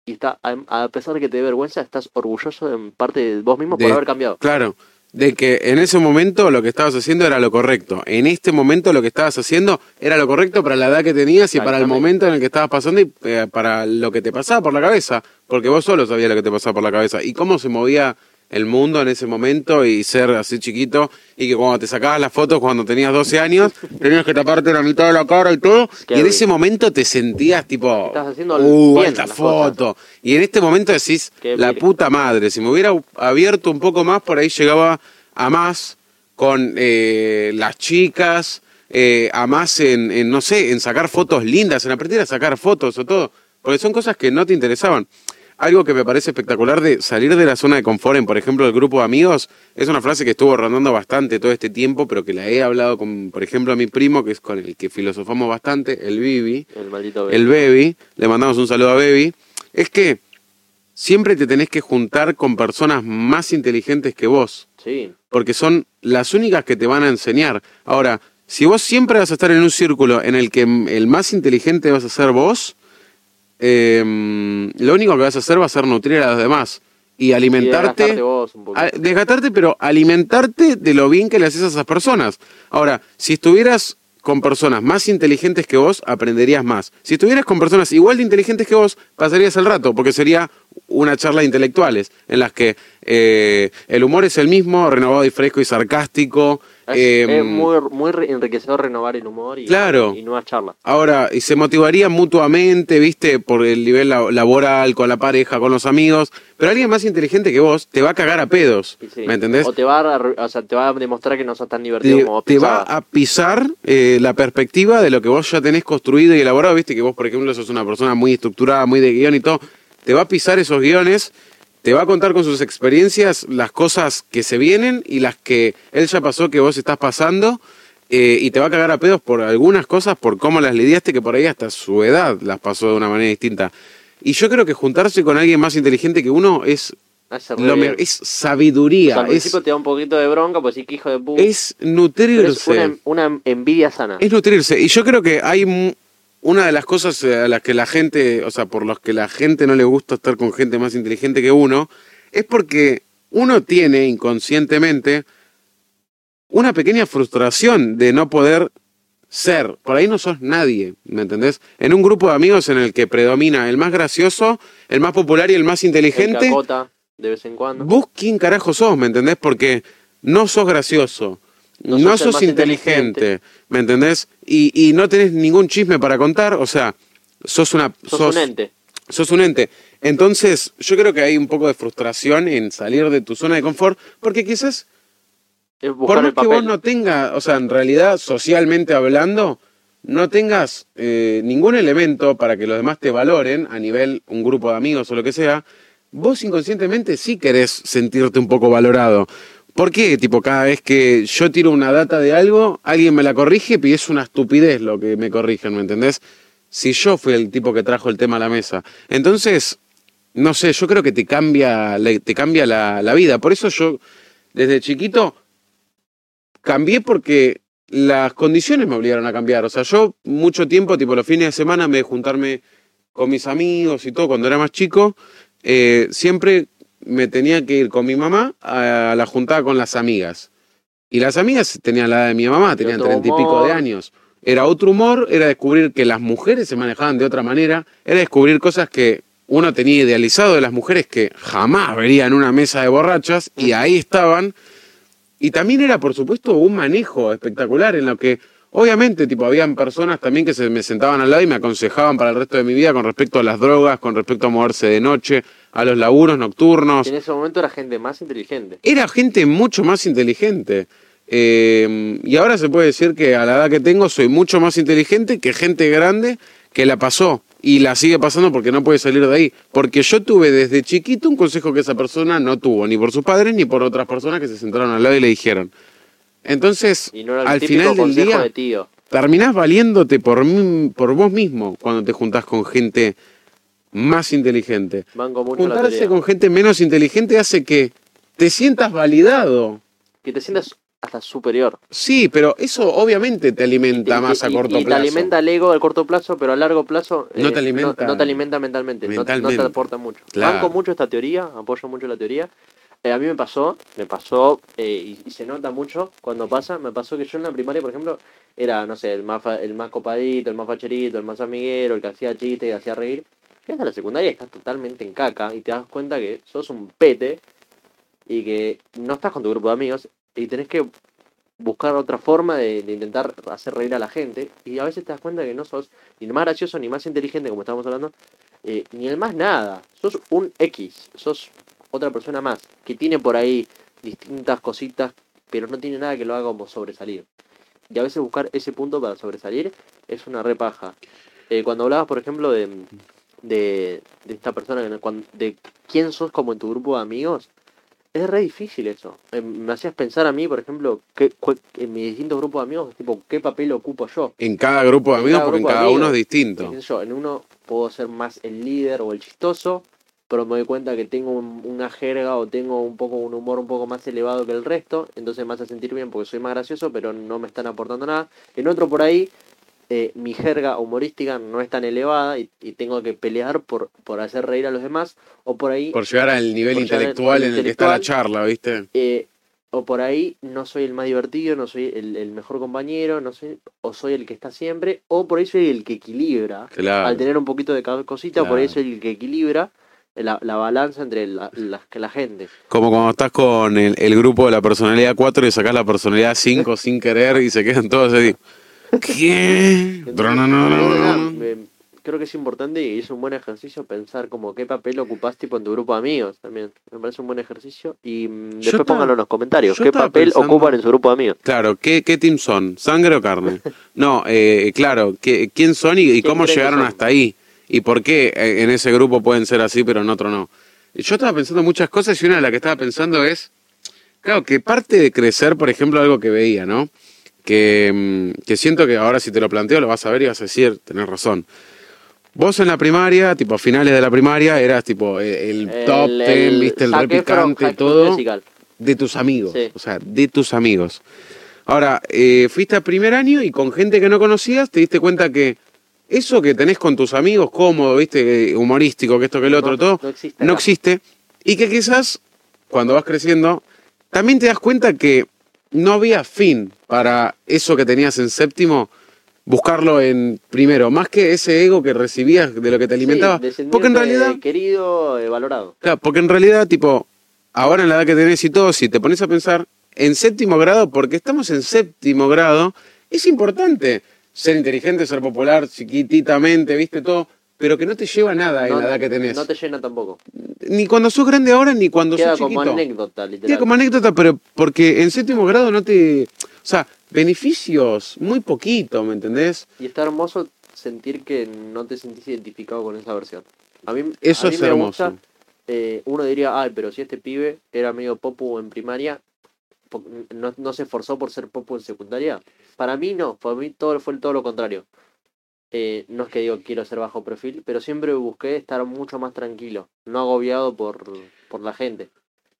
Y está, a, pesar de que te dé vergüenza, estás orgulloso en parte de vos mismo por haber cambiado. Claro, de que en ese momento lo que estabas haciendo era lo correcto. En este momento lo que estabas haciendo era lo correcto para la edad que tenías y para el momento en el que estabas pasando y eh, para lo que te pasaba por la cabeza. Porque vos solo sabías lo que te pasaba por la cabeza. Y cómo se movía el mundo en ese momento y ser así chiquito y que cuando te sacabas las fotos cuando tenías 12 años tenías que taparte la mitad de la cara y todo Qué y en ese momento te sentías tipo Estás haciendo uh esta las cosas". foto y en este momento decís Qué la puta madre si me hubiera abierto un poco más por ahí llegaba a más con eh, las chicas eh, a más en, en, no sé en sacar fotos lindas en aprender a sacar fotos o todo porque son cosas que no te interesaban algo que me parece espectacular de salir de la zona de confort en, por ejemplo, el grupo de amigos, es una frase que estuvo rondando bastante todo este tiempo, pero que la he hablado con, por ejemplo, a mi primo, que es con el que filosofamos bastante, el Bibi, El maldito el Bebi, le mandamos un saludo a Bebi, es que siempre te tenés que juntar con personas más inteligentes que vos, Sí, porque son las únicas que te van a enseñar. Ahora, si vos siempre vas a estar en un círculo en el que el más inteligente vas a ser vos, eh, lo único que vas a hacer va a ser nutrir a los demás y y alimentarte. desgastarte vos un a- desgastarte, pero alimentarte de lo bien que le haces a esas personas. Ahora, si estuvieras con personas más inteligentes que vos, aprenderías más. Si estuvieras con personas igual de inteligentes que vos, pasarías el rato, porque sería una charla de intelectuales, en las que eh, el humor es el mismo, renovado y fresco y sarcástico. Es, eh, es muy, enriquecedor renovar el humor y, Claro. y nuevas charlas. Ahora, y se motivaría mutuamente, viste, por el nivel la- laboral, con la pareja, con los amigos, pero alguien más inteligente que vos te va a cagar a pedos, sí. ¿me entendés? O te, va a, o sea, te va a demostrar que no sos tan te, divertido como vos te va a pisar eh, la perspectiva de lo que vos ya tenés construido y elaborado, viste que vos, por ejemplo, sos una persona muy estructurada, muy de guion y todo, te va a pisar esos guiones, te va a contar con sus experiencias las cosas que se vienen y las que él ya pasó que vos estás pasando. eh, y te va a cagar a pedos por algunas cosas, por cómo las lidiaste, que por ahí hasta su edad las pasó de una manera distinta. Y yo creo que juntarse con alguien más inteligente que uno es lo me- bien. es O sabiduría, sea, al es, principio te da un poquito de bronca, pues sí, que hijo de puta. es nutrirse. es una, una envidia sana. Es nutrirse. Y yo creo que hay una de las cosas a las que la gente, o sea, por los que la gente no le gusta estar con gente más inteligente que uno, es porque uno tiene inconscientemente una pequeña frustración de no poder ser. Por ahí no sos nadie, ¿me entendés? En un grupo de amigos en el que predomina el más gracioso, el más popular y el más El inteligente, cacota, de vez en cuando. vos quién carajo sos, ¿me entendés? Porque no sos gracioso, No no, sos inteligente, inteligente. ¿me entendés? Y, y no tenés ningún chisme para contar, o sea, sos una... Sos, un ente. sos un ente. Entonces, yo creo que hay un poco de frustración en salir de tu zona de confort, porque quizás, por más que vos no tengas, o sea, en realidad, socialmente hablando, no tengas eh, ningún elemento para que los demás te valoren a nivel un grupo de amigos o lo que sea, vos inconscientemente sí querés sentirte un poco valorado. ¿Por qué? Tipo, cada vez que yo tiro una data de algo, alguien me la corrige y es una estupidez lo que me corrigen, ¿me entendés? Si yo fui el tipo que trajo el tema a la mesa. Entonces, no sé, yo creo que te cambia, te cambia la, vida. Por eso yo, desde chiquito, cambié porque las condiciones me obligaron a cambiar. O sea, yo mucho tiempo, tipo los fines de semana, me juntarme con mis amigos y todo, cuando era más chico, eh, siempre me tenía que ir con mi mamá a la juntada con las amigas. Y las amigas tenían la edad de mi mamá, tenían treinta y pico de años. Era otro humor, era descubrir que las mujeres se manejaban de otra manera, era descubrir cosas que uno tenía idealizado de las mujeres que jamás vería en una mesa de borrachas y ahí estaban. Y también era, por supuesto, un manejo espectacular en lo que, obviamente, tipo, habían personas también que se me sentaban al lado y me aconsejaban para el resto de mi vida con respecto a las drogas, con respecto a moverse de noche, a los laburos nocturnos. En ese momento era gente más inteligente. Era gente mucho más inteligente. Eh, y ahora se puede decir que a la edad que tengo soy mucho más inteligente que gente grande que la pasó y la sigue pasando porque no puede salir de ahí. Porque yo tuve desde chiquito un consejo que esa persona no tuvo, ni por sus padres ni por otras personas que se sentaron al lado y le dijeron. Entonces, no al final del día, de terminás valiéndote por, mí- por vos mismo cuando te juntás con gente más inteligente. Banco mucho la Juntarse con gente menos inteligente hace que te sientas validado. Que te sientas hasta superior. Sí, pero eso obviamente te alimenta Y- más a corto y plazo. te alimenta el ego al corto plazo, pero a largo plazo eh, No te alimenta- no, te alimenta mentalmente, no- te aporta mucho. Claro. Banco mucho esta teoría, apoyo mucho la teoría. Eh, a mí me pasó, me pasó, eh, y, se nota mucho cuando pasa, me pasó que yo en la primaria, por ejemplo, era, no sé, el más, el más copadito, el más facherito, el más amiguero, el que hacía chistes, que hacía reír. Y hasta la secundaria estás totalmente en caca y te das cuenta que sos un pete y que no estás con tu grupo de amigos y tenés que buscar otra forma de, intentar hacer reír a la gente y a veces te das cuenta que no sos ni más gracioso ni más inteligente como estábamos hablando eh, ni el más nada. Sos un X sos otra persona más que tiene por ahí distintas cositas pero no tiene nada que lo haga como sobresalir. Y a veces buscar ese punto para sobresalir es una repaja. Eh, cuando hablabas por ejemplo de, de, de esta persona que de quién sos como en tu grupo de amigos es re difícil eso. Eh, Me hacías pensar a mí, por ejemplo, cu- en mis distintos grupos de amigos, tipo, ¿qué papel ocupo yo? En cada grupo de amigos, cada porque en cada uno es distinto. En uno puedo ser más el líder o el chistoso, pero me doy cuenta que tengo un- una jerga o tengo un poco un humor un poco más elevado que el resto, entonces me hace sentir bien porque soy más gracioso, pero no me están aportando nada. En otro por ahí, eh, mi jerga humorística no es tan elevada y, y tengo que pelear por, por hacer reír a los demás, o por ahí Por llegar al nivel al intelectual en el que está la charla, ¿viste? eh, o por ahí no soy el más divertido, no soy el, el mejor compañero, no soy, o soy el que está siempre, o por ahí soy el que equilibra. Claro. Al tener un poquito de cada cosita, por ahí soy el que equilibra la, la balanza entre la, la, que la gente. Como cuando estás con el, el grupo de la personalidad 4 y sacás la personalidad 5 sin querer y se quedan todos así. ¿Qué? Creo que es importante y es un buen ejercicio pensar como qué papel ocupás tipo en tu grupo de amigos también. Me parece un buen ejercicio. Y mm, después pónganlo en los comentarios. ¿Qué papel pensando- ocupan en su grupo de amigos? Claro, ¿qué, qué team son? ¿Sangre o carne? No, eh, claro, ¿qué- ¿quién son y, y ¿Quién cómo llegaron hasta ahí? ¿Y por qué eh, en ese grupo pueden ser así pero en otro no? Yo estaba pensando muchas cosas y una de las que estaba pensando es, claro, que parte de crecer, por ejemplo, algo que veía, ¿no? Que, mm, que siento que ahora si te lo planteo lo vas a ver y vas a decir, tenés razón. Vos en la primaria, tipo a finales de la primaria, eras tipo el, el El- top el ten, viste, el School todo Musical. de tus amigos. Sí. O sea, de tus amigos. Ahora, eh, fuiste a primer año y con gente que no conocías te diste cuenta que eso que tenés con tus amigos, cómodo, viste, eh, humorístico, que esto, que el otro, No- todo, no existe no acá. existe. Y que quizás, cuando vas creciendo, también te das cuenta que no había fin para eso que tenías en séptimo, buscarlo en primero, más que ese ego que recibías de lo que te alimentaba. Sí, porque en realidad, Querido, eh, valorado. claro, porque en realidad, tipo, ahora en la edad que tenés y todo, si te pones a pensar en séptimo grado, porque estamos en séptimo grado, es importante ser inteligente, ser popular, chiquititamente, viste todo, pero que no te lleva nada en No- la edad que tenés. No te llena tampoco. Ni cuando sos grande ahora, ni cuando Queda sos como chiquito. anécdota, literal. Queda como anécdota, pero porque en séptimo grado no te... O sea, beneficios, muy poquito, ¿me entendés? Y está hermoso sentir que no te sentís identificado con esa versión. A mí, Eso a mí es me hermoso. gusta, eh, uno diría, ay, pero si este pibe era medio popu en primaria, no, no se esforzó por ser popu en secundaria. Para mí no, para mí todo fue todo lo contrario. Eh, no es que digo quiero ser bajo perfil, pero siempre busqué estar mucho más tranquilo, no agobiado por, por la gente.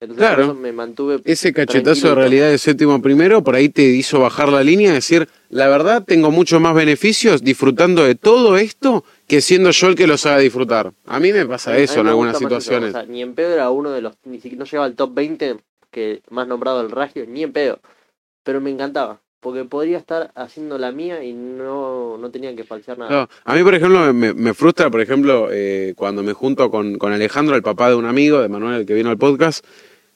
Entonces Claro. por eso me mantuve Ese cachetazo de realidad de séptimo primero, por ahí te hizo bajar la línea y decir, la verdad tengo muchos más beneficios disfrutando de todo esto que siendo yo el que los haga disfrutar. A mí me pasa eso en algunas eso, situaciones. o sea, ni en pedo era uno de los. Ni siquiera no llegaba al top 20 que más nombrado el Ragio, ni en pedo. Pero me encantaba. Porque podría estar haciendo la mía y no, no tenía que falsear nada. Claro, A mí, por ejemplo, me, me frustra, por ejemplo, eh, cuando me junto con, con Alejandro, el papá de un amigo, de Manuel, el que vino al podcast,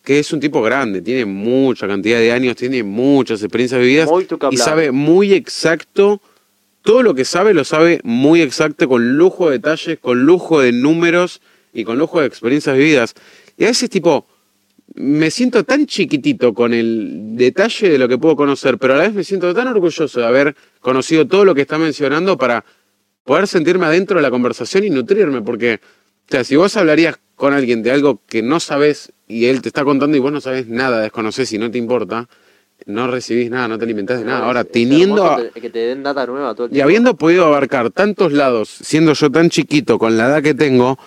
que es un tipo grande, tiene mucha cantidad de años, tiene muchas experiencias vividas y sabe muy exacto, todo lo que sabe lo sabe muy exacto, con lujo de detalles, con lujo de números y con lujo de experiencias vividas. Y a veces, tipo, me siento tan chiquitito con el detalle de lo que puedo conocer, pero a la vez me siento tan orgulloso de haber conocido todo lo que está mencionando para poder sentirme adentro de la conversación y nutrirme, porque, o sea, si vos hablarías con alguien de algo que no sabes y él te está contando y vos no sabes nada, desconoces y no te importa, no recibís nada, no te alimentás de nada. Ahora, teniendo... te- que te den data nueva todo el y habiendo podido abarcar tantos lados, siendo yo tan chiquito con la edad que tengo,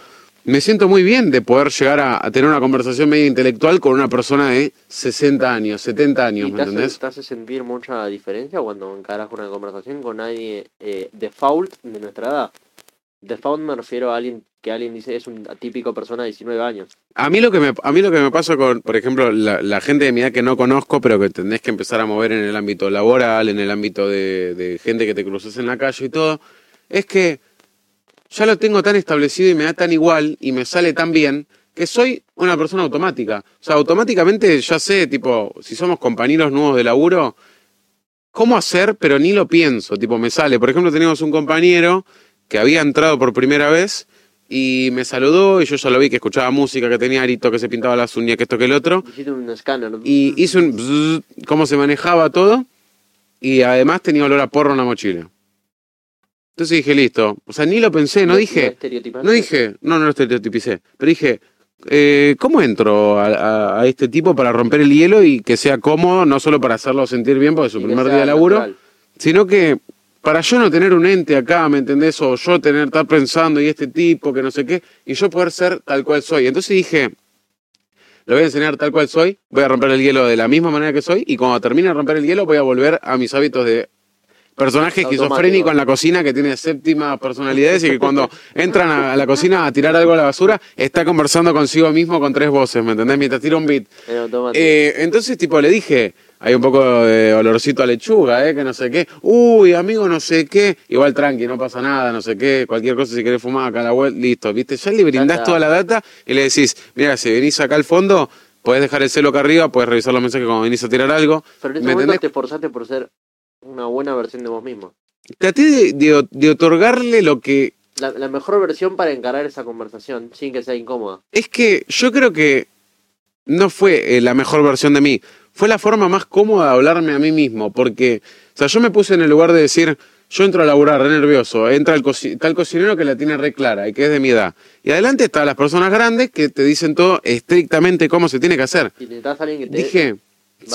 me siento muy bien de poder llegar a, a tener una conversación media intelectual con una persona de 60 años, 70 años, ¿Y ¿me te hace, entendés? te hace sentir mucha diferencia cuando encaras una conversación con nadie eh, default de nuestra edad? Default me refiero a alguien que alguien dice es una típico persona de 19 años. A mí lo que me, a mí lo que me pasa con, por ejemplo, la, la gente de mi edad que no conozco, pero que tenés que empezar a mover en el ámbito laboral, en el ámbito de, de gente que te cruces en la calle y todo, es que ya lo tengo tan establecido y me da tan igual y me sale tan bien que soy una persona automática. O sea, automáticamente ya sé, tipo, si somos compañeros nuevos de laburo, cómo hacer, pero ni lo pienso, tipo, me sale. Por ejemplo, teníamos un compañero que había entrado por primera vez y me saludó y yo ya lo vi que escuchaba música, que tenía arito, que se pintaba las uñas, que esto, que el otro. Hiciste un escáner. Y hice un bzzz, cómo se manejaba todo y además tenía olor a porro en la mochila. Entonces dije, listo. O sea, ni lo pensé, no dije, estereotipaste. no dije, no, no lo estereotipicé, pero dije, eh, ¿cómo entro a, a- a este tipo para romper el hielo y que sea cómodo, no solo para hacerlo sentir bien porque es su primer día de laburo, natural. sino que para yo no tener un ente acá, ¿me entendés? O yo tener, estar pensando, y este tipo, que no sé qué, y yo poder ser tal cual soy. Entonces dije, le voy a enseñar tal cual soy, voy a romper el hielo de la misma manera que soy, y cuando termine de romper el hielo voy a volver a mis hábitos de personaje esquizofrénico en la cocina que tiene séptima personalidades y que cuando entran a, la cocina a tirar algo a la basura, está conversando consigo mismo con tres voces, ¿me entendés? Mientras tira un beat. Eh, entonces, tipo, le dije, hay un poco de olorcito a lechuga, ¿eh? Que no sé qué. Uy, amigo, no sé qué. Igual tranqui, no pasa nada, no sé qué. Cualquier cosa, si querés fumar acá a la vuelta, listo, ¿viste? Ya le brindás toda la data y le decís, mira, si venís acá al fondo, podés dejar el celo acá arriba, podés revisar los mensajes cuando venís a tirar algo. Pero en ese ¿me momento entendés? te esforzaste por ser una buena versión de vos mismo. Traté de, de- de otorgarle lo que... La, la mejor versión para encarar esa conversación sin que sea incómoda. Es que yo creo que no fue eh, la mejor versión de mí. Fue la forma más cómoda de hablarme a mí mismo. Porque, o sea, yo me puse en el lugar de decir, yo entro a laburar re nervioso, entra el, coci- el cocinero que la tiene re clara y que es de mi edad. Y adelante están las personas grandes que te dicen todo estrictamente cómo se tiene que hacer. Y necesitas alguien que te Dije,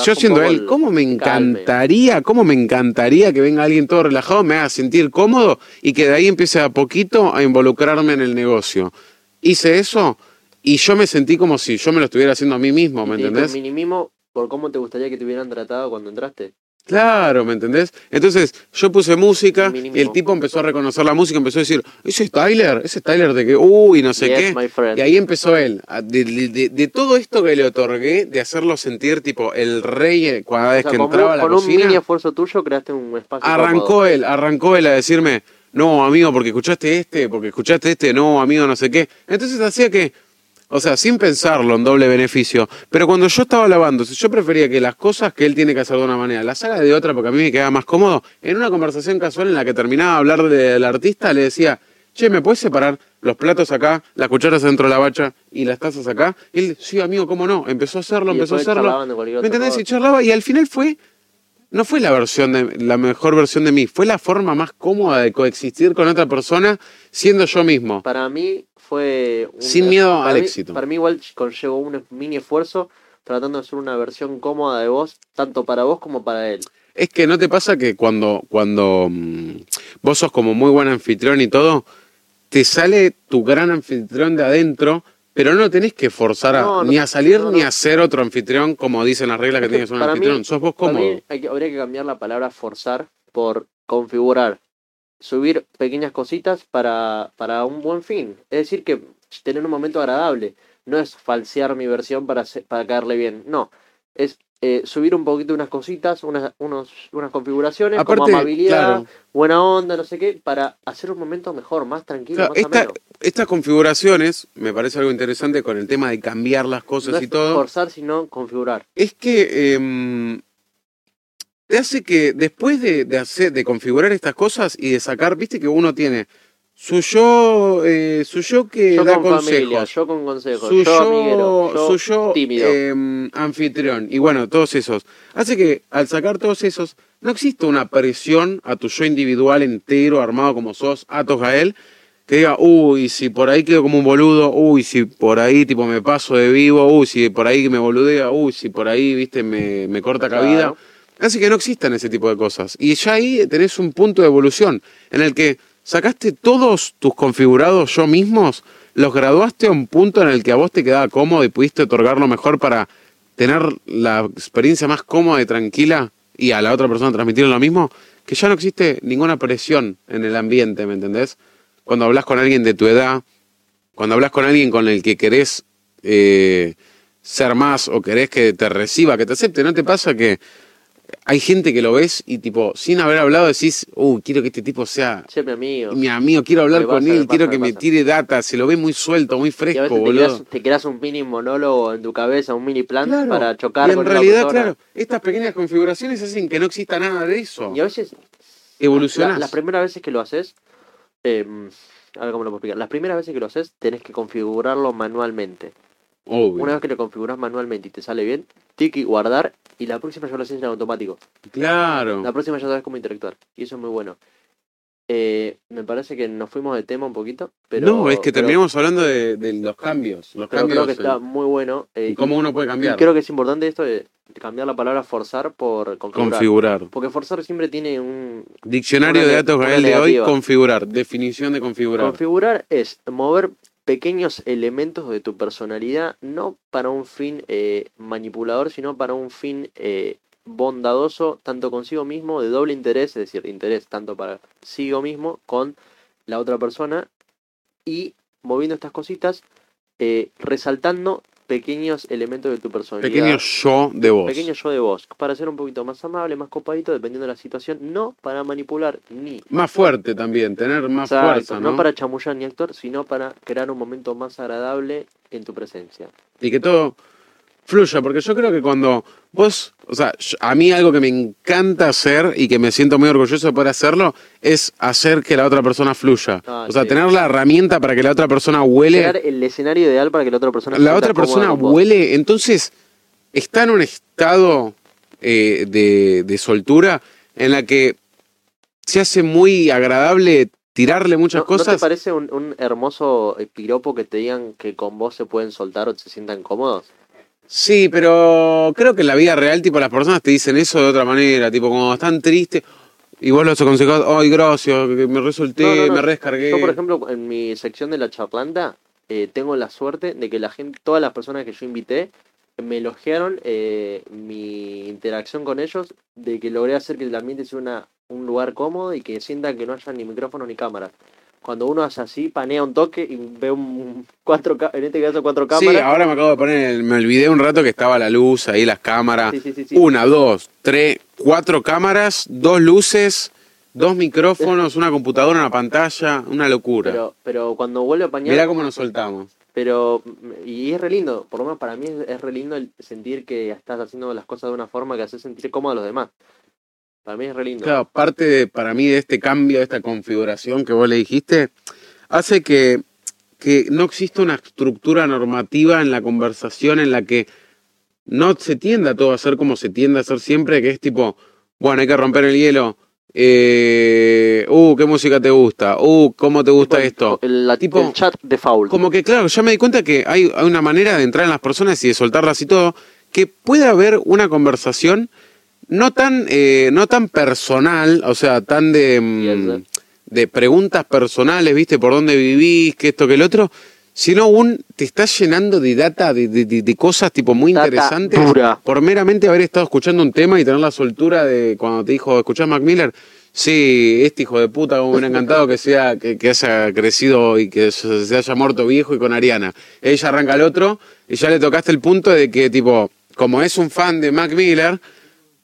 yo siendo él, ¿cómo me encantaría, cómo me encantaría que venga alguien todo relajado, me haga sentir cómodo y que de ahí empiece a poquito a involucrarme en el negocio? Hice eso y yo me sentí como si yo me lo estuviera haciendo a mí mismo, ¿me Y entendés? por cómo te gustaría que te hubieran tratado cuando entraste. Claro, ¿me entendés? Entonces yo puse música y el tipo empezó a reconocer la música, empezó a decir, ese es Tyler, ese es Tyler de que, uy, no sé Yes, qué. Y ahí empezó él, de, de- de- de todo esto que le otorgué, de hacerlo sentir tipo el rey eh, cada O vez sea, que con, entraba un- a la con un cocina. mini esfuerzo tuyo creaste un espacio Arrancó cómodo. él, arrancó él a decirme, no, amigo, porque escuchaste este, porque escuchaste este, no, amigo, no sé qué. Entonces hacía que, o sea, sin pensarlo en doble beneficio, pero cuando yo estaba lavando, si yo prefería que las cosas que él tiene que hacer de una manera, las haga de otra porque a mí me quedaba más cómodo, en una conversación casual en la que terminaba de hablar del artista, le decía, che, ¿me puedes separar los platos acá, las cucharas dentro de la bacha y las tazas acá? Y él, sí, amigo, ¿cómo no? Empezó a hacerlo, Y empezó a hacerlo. ¿Me entendés? Y charlaba y al final fue no fue la versión de la mejor versión de mí, fue la forma más cómoda de coexistir con otra persona siendo yo mismo. Para mí fue... un- Sin miedo al mí- éxito. Para mí igual conllevó un mini esfuerzo tratando de hacer una versión cómoda de vos, tanto para vos como para él. Es que no te pasa que cuando cuando mm, vos sos como muy buen anfitrión y todo, te sale tu gran anfitrión de adentro, pero no tenés que forzar a, No, no, ni a salir no, ni a ser otro anfitrión como dicen las reglas que Es que tienes un para mí- anfitrión. sos vos cómodo. mí hay que- habría que cambiar la palabra forzar por configurar. Subir pequeñas cositas para, para un buen fin. Es decir, que tener un momento agradable. No es falsear mi versión para, para caerle bien. No. Es eh, subir un poquito unas cositas, unas, unos, unas configuraciones como Aparte, amabilidad, claro. buena onda, no sé qué, para hacer un momento mejor, más tranquilo, Claro, más esta- estas configuraciones me parece algo interesante con el tema de cambiar las cosas No y es todo. forzar, sino configurar. es que te hace que después de, de hacer, de configurar estas cosas y de sacar, viste que uno tiene su yo, eh, su yo que Yo da con consejos, familia, yo con consejos, su yo amiguero, yo su yo, tímido. em, anfitrión y bueno, todos esos. Hace que al sacar todos esos no existe una presión a tu yo individual entero, armado como sos, Atos Gael, que diga, uy, si por ahí quedo como un boludo, uy, si por ahí tipo me paso de vivo, uy, si por ahí me boludea, uy, si por ahí, viste, me, me corta Claro. cabida. Hace que no existan ese tipo de cosas. Y ya ahí tenés un punto de evolución en el que sacaste todos tus configurados yo mismos, los graduaste a un punto en el que a vos te quedaba cómodo y pudiste otorgar lo mejor para tener la experiencia más cómoda y tranquila y a la otra persona transmitir lo mismo, que ya no existe ninguna presión en el ambiente, ¿me entendés? Cuando hablas con alguien de tu edad, cuando hablas con alguien con el que querés eh, ser más o querés que te reciba, que te acepte, ¿no te pasa que hay gente que lo ves y tipo, sin haber hablado decís, uh, quiero que este tipo sea Che, mi amigo. mi amigo, quiero hablar con él, quiero que me tire data, se lo ve muy suelto, muy a fresco, te boludo. creas, te creas un mini monólogo en tu cabeza, un mini plan Claro. para chocar y en con realidad, claro, estas pequeñas configuraciones hacen que no exista nada de eso. Y a veces, Evolucionás. la- las primeras veces que lo haces, eh, a ver cómo lo puedo explicar. Las primeras veces que lo haces, tenés que configurarlo manualmente. Obvio. Una vez que lo configuras manualmente y te sale bien, tiki, guardar, y la próxima ya lo haces en automático. Claro. La próxima ya sabes cómo interactuar. Y eso es muy bueno. Eh, me parece que nos fuimos de tema un poquito, pero... no, es que pero- terminamos hablando de, de los cambios. Los Pero cambios creo que está muy bueno. eh, y cómo uno puede y cambiar. creo que es importante esto de cambiar la palabra forzar por configurar. Configurar. Porque forzar siempre tiene un... Diccionario de datos Gael de hoy, configurar. Definición de configurar. Configurar es mover pequeños elementos de tu personalidad, no para un fin eh, manipulador, sino para un fin eh, bondadoso, tanto consigo mismo, de doble interés, es decir, interés tanto para consigo mismo con la otra persona, y moviendo estas cositas, eh, resaltando pequeños elementos de tu personalidad. Pequeño yo de vos. Pequeño yo de vos, para ser un poquito más amable, más copadito, dependiendo de la situación, no para manipular ni Más fuerte también, tener más Exacto, fuerza, ¿no? no para chamullar ni actor, sino para crear un momento más agradable en tu presencia. y que todo fluya, porque yo creo que cuando vos, o sea, yo- a mí algo que me encanta hacer y que me siento muy orgulloso de poder hacerlo es hacer que la otra persona fluya. Ah, o sea, sí. tener la herramienta para que la otra persona huele, Crear el escenario ideal para que la otra persona la otra persona huele, entonces está en un estado eh, de, de soltura en la que se hace muy agradable tirarle muchas ¿No, ¿No te cosas. parece un, un hermoso piropo que te digan que con vos se pueden soltar o se sientan cómodos? Sí, pero creo que en la vida real, tipo, las personas te dicen eso de otra manera, tipo, como están tristes, y vos los aconsejás, ay, gracias, que me resulté, No, no, no. me redescargué. Yo, por ejemplo, en mi sección de la chaplanta, eh, tengo la suerte de que la gente, todas las personas que yo invité, me elogiaron eh, mi interacción con ellos, de que logré hacer que el ambiente sea una, un lugar cómodo y que sientan que no haya ni micrófono ni cámara. Cuando uno hace así, panea un toque y ve un cuatro, en este caso cuatro Sí, cámaras. ahora me acabo de poner, el- me olvidé un rato que estaba la luz ahí, las cámaras. Sí, sí, sí, sí. Una, dos, tres, cuatro cámaras, dos luces, dos micrófonos, una computadora, una pantalla, una locura. pero, pero cuando vuelve a pañar, Mirá cómo nos soltamos. Pero, y es re lindo, por lo menos para mí es, es re lindo el sentir que estás haciendo las cosas de una forma que hace sentir cómodo a los demás. Para mí es re lindo. Claro, parte de, para mí de este cambio, de esta configuración que vos le dijiste, hace que, que no exista una estructura normativa en la conversación en la que no se tienda todo a hacer como se tiende a hacer siempre, que es tipo, bueno, hay que romper el hielo. Eh, uh, ¿qué música te gusta? Uh, ¿cómo te gusta Tipo, esto? El, la- Tipo, el chat de foul. Como que, claro, ya me di cuenta que hay, hay una manera de entrar en las personas y de soltarlas y todo, que puede haber una conversación no tan, eh, no tan personal, o sea, tan de, mm, de preguntas personales, ¿viste? Por dónde vivís, que esto, que el otro, sino un, te estás llenando de data, de, de- cosas tipo muy Data interesantes, dura. por meramente haber estado escuchando un tema y tener la soltura de cuando te dijo, ¿escuchás Mac Miller? Sí, este hijo de puta, como me hubiera encantado que sea, que, que haya crecido y que se, se haya muerto viejo y con Ariana. Ella arranca al otro y ya le tocaste el punto de que, tipo, como es un fan de Mac Miller,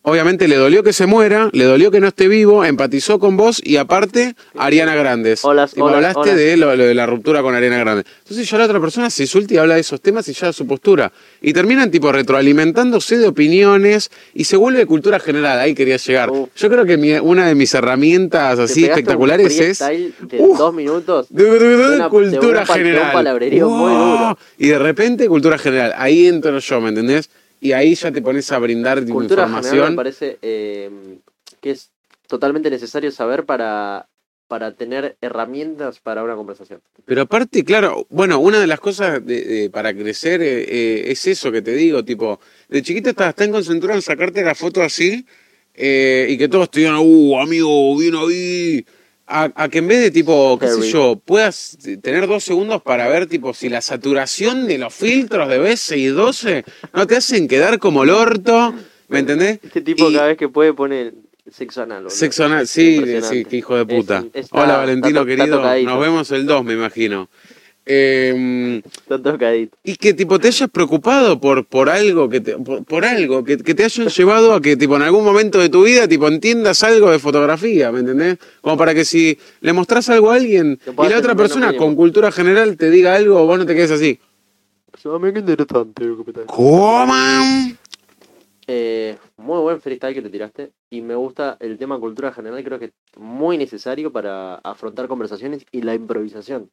obviamente le dolió que se muera, le dolió que no esté vivo, empatizó con vos y aparte Ariana Grandes. Hola, Tipo, hola, hablaste hola. de lo, lo de la ruptura con Ariana Grande. Entonces ya la otra persona se suelta y habla de esos temas y ya su postura. Y terminan tipo retroalimentándose de opiniones y se vuelve cultura general. Ahí quería llegar. Uf. Yo creo que mi- una de mis herramientas así pegaste un espectaculares es de Uf. dos minutos. de, de- de- de una- cultura de un general. palabrerío muy duro. Y de repente cultura general. Ahí entro yo, ¿me entendés? Y ahí ya te pones a brindar Cultura general me información. parece eh, que es totalmente necesario saber para, para tener herramientas para una conversación. Pero aparte, claro, bueno, una de las cosas de- de- para crecer eh, eh, es eso que te digo, tipo, de chiquita estás tan concentrado en sacarte la foto así eh, y que todos te digan, uh, amigo, vino ahí. A, a que en vez de tipo, qué sé yo, puedas tener dos segundos para ver tipo si la saturación de los filtros de B612 no te hacen quedar como el orto, ¿me entendés? Este tipo Y- cada vez que puede pone sexo anal. Sexo anal, sí, sí, qué hijo de puta. Es- está- Hola Valentino está to- está querido, nos vemos el 2 me imagino. Eh, y que tipo te hayas preocupado por, por algo, que te, por, por algo, que, que te hayan llevado a que tipo en algún momento de tu vida tipo entiendas algo de fotografía, ¿me entendés? Como para que si le mostrás algo a alguien y la otra persona mínimo. con cultura general te diga algo, vos no te quedes así. interesante ¿Cómo? Eh, muy buen freestyle que te tiraste y me gusta el tema cultura general, creo que es muy necesario para afrontar conversaciones y la improvisación.